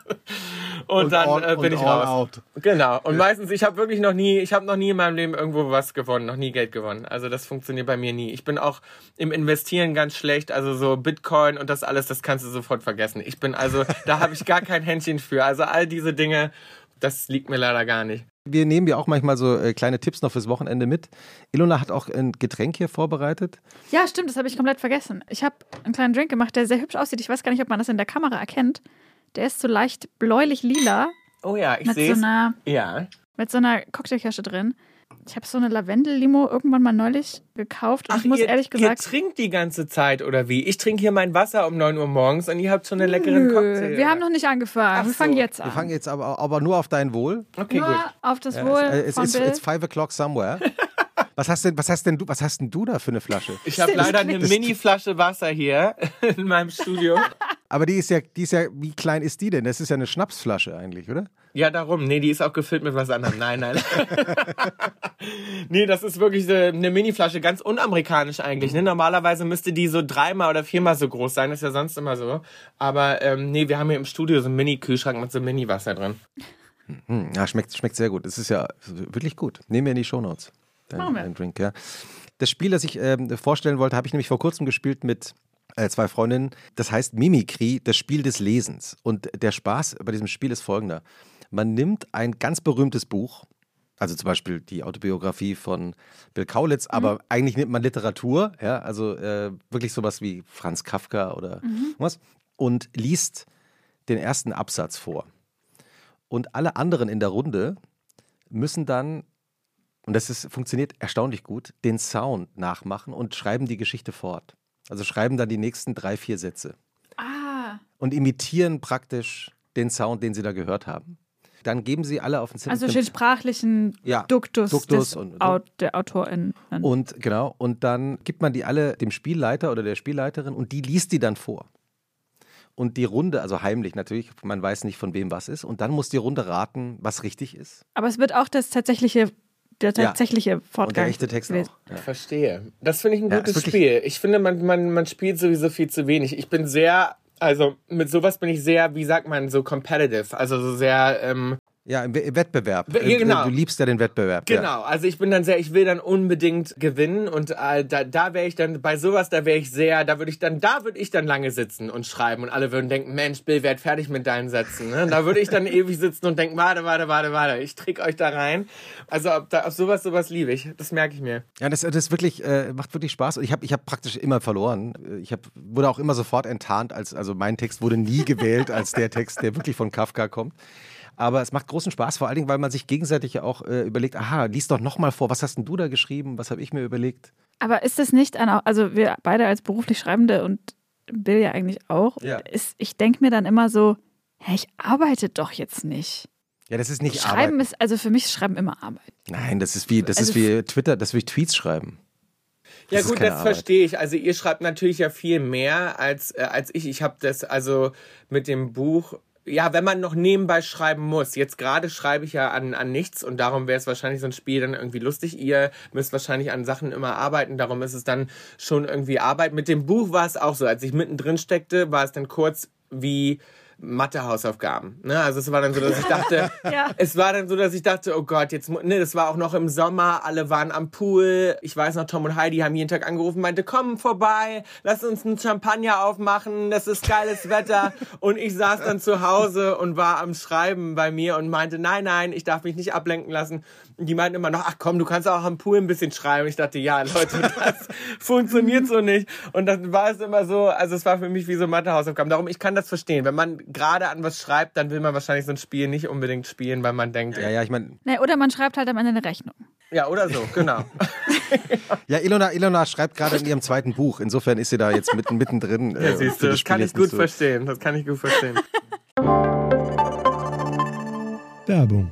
Und, dann all- äh, bin und ich raus. out. Genau. Und meistens, ich habe wirklich noch nie, ich habe noch nie in meinem Leben irgendwo was gewonnen, noch nie Geld gewonnen. Also das funktioniert bei mir nie. Ich bin auch im Investieren ganz schlecht. Also so Bitcoin und das alles, das kannst du sofort vergessen. Ich bin also, da habe ich gar kein Händchen für. Also all diese Dinge, das liegt mir leider gar nicht. Wir nehmen ja auch manchmal so äh, kleine Tipps noch fürs Wochenende mit. Ilona hat auch ein Getränk hier vorbereitet. Ja, stimmt, das habe ich komplett vergessen. Ich habe einen kleinen Drink gemacht, der sehr hübsch aussieht. Ich weiß gar nicht, ob man das in der Kamera erkennt. Der ist so leicht bläulich-lila Oh ja, ich sehe so einer, Ja. mit so einer Cocktailkirsche drin. Ich habe so eine Lavendel-Limo irgendwann mal neulich gekauft. Und ich muss ihr, ehrlich gesagt. ihr trinkt die ganze Zeit oder wie? Ich trinke hier mein Wasser um 9 Uhr morgens und ihr habt schon einen leckeren Nö, Cocktail. wir haben noch nicht angefangen. Ach wir so. fangen jetzt Wir an. fangen jetzt aber, aber nur auf dein Wohl. Okay, Nur gut. auf das Ja, Wohl es, es von ist Bill. it's five o'clock somewhere. Was hast denn, was hast denn du, was hast denn du da für eine Flasche? Ich habe leider eine Mini-Flasche Wasser hier in meinem Studio. Aber die ist ja, die ist ja, wie klein ist die denn? Das ist ja eine Schnapsflasche eigentlich, oder? Ja, darum. Nee, die ist auch gefüllt mit was anderem. Nein, nein. nee, das ist wirklich eine, eine Mini-Flasche, ganz unamerikanisch eigentlich. Ne? Normalerweise müsste die so dreimal oder viermal so groß sein. Das ist ja sonst immer so. Aber ähm, nee, wir haben hier im Studio so einen Mini-Kühlschrank mit so Mini-Wasser drin. Hm, ja, schmeckt, schmeckt sehr gut. Es ist ja wirklich gut. Nehmen wir in die Shownotes. Dein, dein Drink, ja. Das Spiel, das ich ähm, vorstellen wollte, habe ich nämlich vor kurzem gespielt mit äh, zwei Freundinnen. Das heißt Mimikry, das Spiel des Lesens. Und der Spaß bei diesem Spiel ist folgender. Man nimmt ein ganz berühmtes Buch, also zum Beispiel die Autobiografie von Bill Kaulitz, aber eigentlich nimmt man Literatur, ja, also äh, wirklich sowas wie Franz Kafka oder was, und liest den ersten Absatz vor. Und alle anderen in der Runde müssen dann, und das ist, funktioniert erstaunlich gut, den Sound nachmachen und schreiben die Geschichte fort. Also schreiben dann die nächsten drei, vier Sätze ah, und imitieren praktisch den Sound, den sie da gehört haben. Dann geben sie alle auf den Zettel. also den sprachlichen Ja, Duktus, Duktus des und- Au der Autorin. Und genau, und dann gibt man die alle dem Spielleiter oder der Spielleiterin und die liest die dann vor. Und die Runde, also heimlich natürlich, man weiß nicht von wem was ist, und dann muss die Runde raten, was richtig ist. Aber es wird auch das tatsächliche, der Ja. tatsächliche Und Fortgang. der echte Text auch. Ja. Verstehe. Das finde ich ein Ja, gutes Spiel. Ich finde, man, man, man spielt sowieso viel zu wenig. Ich bin sehr, also mit sowas bin ich sehr, wie sagt man, so competitive. Also so sehr, ähm, Ja, im We- im Wettbewerb. We- ja, genau. Du liebst ja den Wettbewerb. Ja. Genau, also ich bin dann sehr, ich will dann unbedingt gewinnen und äh, da, da wäre ich dann, bei sowas, da wäre ich sehr, da würde ich dann, da würde ich dann lange sitzen und schreiben und alle würden denken, Mensch, Bill, werd fertig mit deinen Sätzen. Ne? Da würde ich dann ewig sitzen und denken, warte, warte, warte, warte, ich trick euch da rein. Also auf, da, auf sowas, sowas liebe ich, das merke ich mir. Ja, das, das wirklich, äh, macht wirklich Spaß. Und ich habe ich hab praktisch immer verloren. Ich hab, wurde auch immer sofort enttarnt, als, also mein Text wurde nie gewählt als der Text, der wirklich von Kafka kommt. Aber es macht großen Spaß, vor allen Dingen, weil man sich gegenseitig ja auch äh, überlegt, aha, lies doch nochmal vor, was hast denn du da geschrieben, was habe ich mir überlegt? Aber ist das nicht ein, also wir beide als beruflich Schreibende und Bill ja eigentlich auch, Ja. ist, ich denke mir dann immer so, hä, ich arbeite doch jetzt nicht. Ja, das ist nicht Schreiben Arbeit. ist, also für mich ist Schreiben immer Arbeit. Nein, das ist wie, das Also ist wie Twitter, das ist wie Tweets schreiben. Ja Das ist gut, das Arbeit. verstehe ich. Also ihr schreibt natürlich ja viel mehr als, äh, als ich. Ich habe das also mit dem Buch. Ja, wenn man noch nebenbei schreiben muss. Jetzt gerade schreibe ich ja an, an nichts und darum wäre es wahrscheinlich so ein Spiel dann irgendwie lustig. Ihr müsst wahrscheinlich an Sachen immer arbeiten, darum ist es dann schon irgendwie Arbeit. Mit dem Buch war es auch so. Als ich mittendrin steckte, war es dann kurz wie Mathe-Hausaufgaben. Ne? Also es war dann so, dass ich dachte, Ja. es war dann so, dass ich dachte, oh Gott, jetzt, ne, das war auch noch im Sommer, alle waren am Pool. Ich weiß noch, Tom und Heidi haben jeden Tag angerufen, meinte, komm vorbei, lass uns einen Champagner aufmachen, das ist geiles Wetter. Und ich saß dann zu Hause und war am Schreiben bei mir und meinte, nein, nein, ich darf mich nicht ablenken lassen. Die meinten immer noch, ach komm, du kannst auch am Pool ein bisschen schreiben. Ich dachte, ja, Leute, das funktioniert so nicht. Und dann war es immer so, also es war für mich wie so Mathe-Hausaufgaben. Darum, ich kann das verstehen. Wenn man gerade an was schreibt, dann will man wahrscheinlich so ein Spiel nicht unbedingt spielen, weil man denkt, Ja, ja, ich meine, Nee, oder man schreibt halt am Ende eine Rechnung. ja, oder so, genau. ja, Ilona, Ilona schreibt gerade in ihrem zweiten Buch. Insofern ist sie da jetzt mitten, mittendrin. äh, Ja, siehst du, das kann ich gut so- verstehen. Das kann ich gut verstehen. Werbung.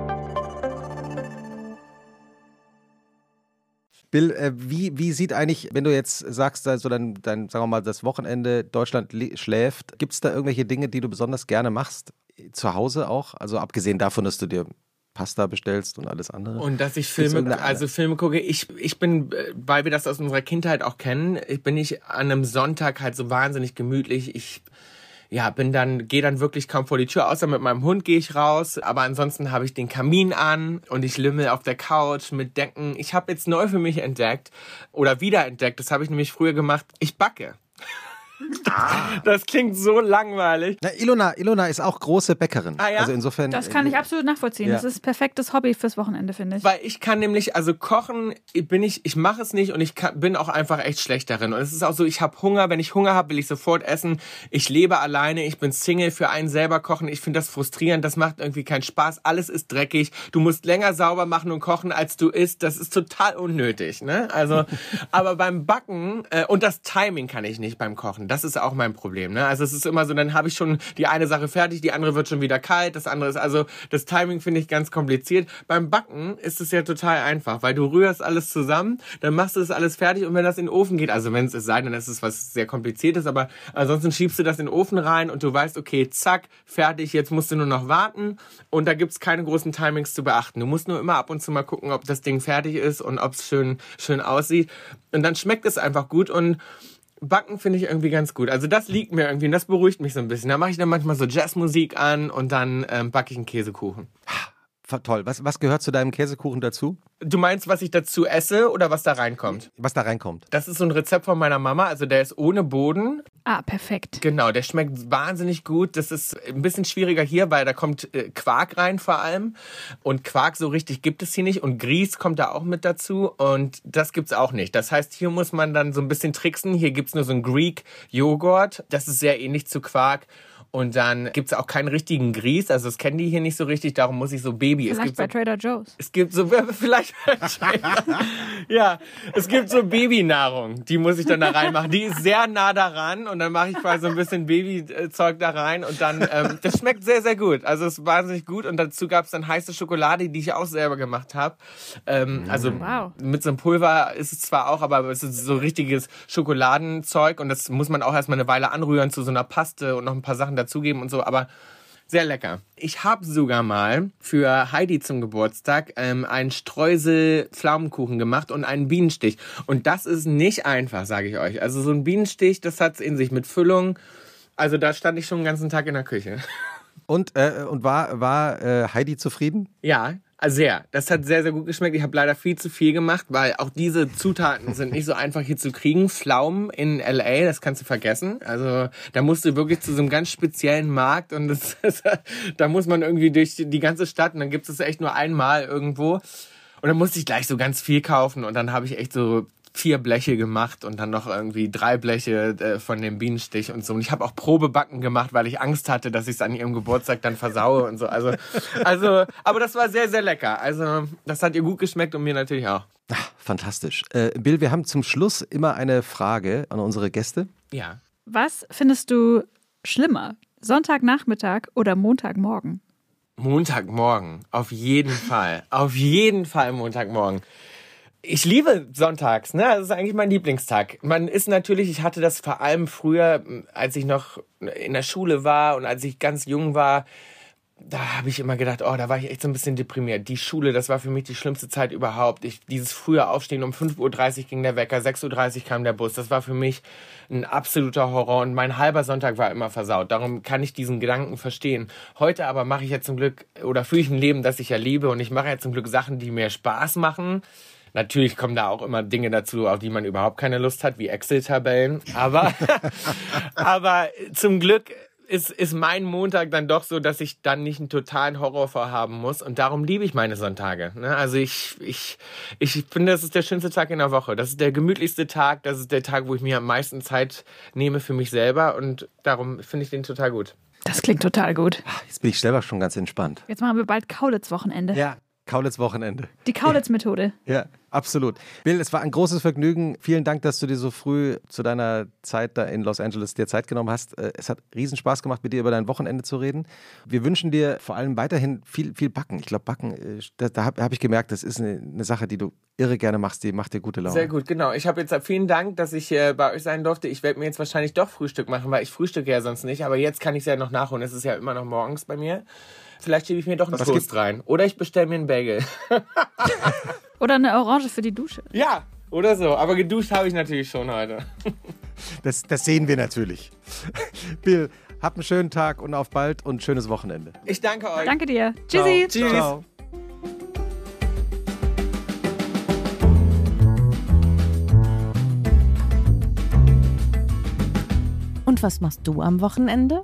Bill, äh, wie, wie sieht eigentlich, wenn du jetzt sagst, also dein, dein, sagen wir mal, das Wochenende Deutschland schläft, gibt es da irgendwelche Dinge, die du besonders gerne machst? Zu Hause auch? Also abgesehen davon, dass du dir Pasta bestellst und alles andere. Und dass ich Filme, also Filme gucke. Ich, ich bin, weil wir das aus unserer Kindheit auch kennen, ich bin ich an einem Sonntag halt so wahnsinnig gemütlich. Ich ja, bin dann, gehe dann wirklich kaum vor die Tür, außer mit meinem Hund gehe ich raus. Aber ansonsten habe ich den Kamin an und ich lümmel auf der Couch mit Decken. Ich habe jetzt neu für mich entdeckt oder wiederentdeckt, das habe ich nämlich früher gemacht, ich backe. Das klingt so langweilig. Na, Ilona, Ilona ist auch große Bäckerin. Ah, ja? Also insofern. Das kann ich absolut nachvollziehen. Ja. Das ist perfektes Hobby fürs Wochenende, finde ich. Weil ich kann nämlich, also kochen bin ich, ich mache es nicht und ich kann, bin auch einfach echt schlecht darin. Und es ist auch so, ich habe Hunger, wenn ich Hunger habe, will ich sofort essen. Ich lebe alleine, ich bin Single, für einen selber kochen. Ich finde das frustrierend, das macht irgendwie keinen Spaß. Alles ist dreckig. Du musst länger sauber machen und kochen, als du isst. Das ist total unnötig. Ne? Also, aber beim Backen äh, und das Timing kann ich nicht beim Kochen. Das ist auch mein Problem. Ne? Also es ist immer so, dann habe ich schon die eine Sache fertig, die andere wird schon wieder kalt, das andere ist also das Timing finde ich ganz kompliziert. Beim Backen ist es ja total einfach, weil du rührst alles zusammen, dann machst du das alles fertig und wenn das in den Ofen geht, also wenn es es sei, dann ist es was sehr kompliziertes, aber ansonsten schiebst du das in den Ofen rein und du weißt, okay, zack, fertig, jetzt musst du nur noch warten und da gibt's keine großen Timings zu beachten. Du musst nur immer ab und zu mal gucken, ob das Ding fertig ist und ob es schön schön aussieht und dann schmeckt es einfach gut und Backen finde ich irgendwie ganz gut. Also das liegt mir irgendwie und das beruhigt mich so ein bisschen. Da mache ich dann manchmal so Jazzmusik an und dann ähm, backe ich einen Käsekuchen. Toll. Was, was gehört zu deinem Käsekuchen dazu? Du meinst, was ich dazu esse oder was da reinkommt? Was da reinkommt? Das ist so ein Rezept von meiner Mama. Also der ist ohne Boden. Ah, perfekt. Genau, der schmeckt wahnsinnig gut. Das ist ein bisschen schwieriger hier, weil da kommt äh, Quark rein vor allem. Und Quark so richtig gibt es hier nicht. Und Grieß kommt da auch mit dazu. Und das gibt's auch nicht. Das heißt, hier muss man dann so ein bisschen tricksen. Hier gibt's nur so einen Greek Joghurt. Das ist sehr ähnlich zu Quark. Und dann gibt's auch keinen richtigen Grieß, also das kennen die hier nicht so richtig, darum muss ich so Baby. es Vielleicht gibt bei so, Trader Joe's. es gibt so, vielleicht, ja, es gibt so Babynahrung, die muss ich dann da reinmachen. Die ist sehr nah daran und dann mache ich quasi so ein bisschen Babyzeug da rein und dann, ähm, das schmeckt sehr, sehr gut. Also es ist wahnsinnig gut und dazu gab's dann heiße Schokolade, die ich auch selber gemacht habe. Ähm, also Wow. mit so einem Pulver ist es zwar auch, aber es ist so richtiges Schokoladenzeug und das muss man auch erstmal eine Weile anrühren zu so einer Paste und noch ein paar Sachen dazugeben und so, aber sehr lecker. Ich habe sogar mal für Heidi zum Geburtstag ähm, einen Streusel-Pflaumenkuchen gemacht und einen Bienenstich. Und das ist nicht einfach, sage ich euch. Also so ein Bienenstich, das hat's in sich mit Füllung. Also da stand ich schon den ganzen Tag in der Küche. Und, äh, und war, war äh, Heidi zufrieden? Ja, sehr. Das hat sehr, sehr gut geschmeckt. Ich habe leider viel zu viel gemacht, weil auch diese Zutaten sind nicht so einfach hier zu kriegen. Pflaumen in LA, das kannst du vergessen. Also da musst du wirklich zu so einem ganz speziellen Markt und das, da muss man irgendwie durch die ganze Stadt und dann gibt es echt nur einmal irgendwo. Und dann musste ich gleich so ganz viel kaufen und dann habe ich echt so vier Bleche gemacht und dann noch irgendwie drei Bleche äh, von dem Bienenstich und so. Und ich habe auch Probebacken gemacht, weil ich Angst hatte, dass ich es an ihrem Geburtstag dann versaue und so. Also, also, aber das war sehr, sehr lecker. Also, das hat ihr gut geschmeckt und mir natürlich auch. Ach, fantastisch. Äh, Bill, wir haben zum Schluss immer eine Frage an unsere Gäste. Ja. Was findest du schlimmer? Sonntagnachmittag oder Montagmorgen? Montagmorgen. Auf jeden Fall. Auf jeden Fall Montagmorgen. Ich liebe sonntags, ne? Das ist eigentlich mein Lieblingstag. Man ist natürlich, ich hatte das vor allem früher, als ich noch in der Schule war und als ich ganz jung war, da habe ich immer gedacht, oh, da war ich echt so ein bisschen deprimiert. Die Schule, das war für mich die schlimmste Zeit überhaupt. Ich, dieses frühe Aufstehen, um 5.30 Uhr ging der Wecker, 6.30 Uhr kam der Bus. Das war für mich ein absoluter Horror und mein halber Sonntag war immer versaut. Darum kann ich diesen Gedanken verstehen. Heute aber mache ich ja zum Glück, oder führe ich ein Leben, das ich ja liebe und ich mache ja zum Glück Sachen, die mir Spaß machen. Natürlich kommen da auch immer Dinge dazu, auf die man überhaupt keine Lust hat, wie Excel-Tabellen. Aber, aber zum Glück ist, ist mein Montag dann doch so, dass ich dann nicht einen totalen Horror vorhaben muss. Und darum liebe ich meine Sonntage. Ne? Also ich, ich, ich finde, das ist der schönste Tag in der Woche. Das ist der gemütlichste Tag. Das ist der Tag, wo ich mir am meisten Zeit nehme für mich selber. Und darum finde ich den total gut. Das klingt total gut. Jetzt bin ich selber schon ganz entspannt. Jetzt machen wir bald Kaulitz-Wochenende. Ja, Kaulitz-Wochenende. Die Kaulitz-Methode. Ja, absolut. Bill, es war ein großes Vergnügen. Vielen Dank, dass du dir so früh zu deiner Zeit da in Los Angeles dir Zeit genommen hast. Äh, Es hat riesen Spaß gemacht, mit dir über dein Wochenende zu reden. Wir wünschen dir vor allem weiterhin viel, viel Backen. Ich glaube, Backen, äh, da, da habe hab ich gemerkt, das ist eine, eine Sache, die du irre gerne machst. Die macht dir gute Laune. Sehr gut, genau. Ich habe jetzt vielen Dank, dass ich äh, bei euch sein durfte. Ich werde mir jetzt wahrscheinlich doch Frühstück machen, weil ich frühstücke ja sonst nicht. Aber jetzt kann ich es ja noch nachholen. Es ist ja immer noch morgens bei mir. Vielleicht schiebe ich mir doch einen Was Toast rein. Oder ich bestelle mir einen Bagel. Oder eine Orange für die Dusche. ja, oder so. Aber geduscht habe ich natürlich schon heute. Das, das sehen wir natürlich. Bill, hab einen schönen Tag und auf bald und schönes Wochenende. Ich danke euch. Danke dir. Tschüssi. Tschüss. Ciao. Und was machst du am Wochenende?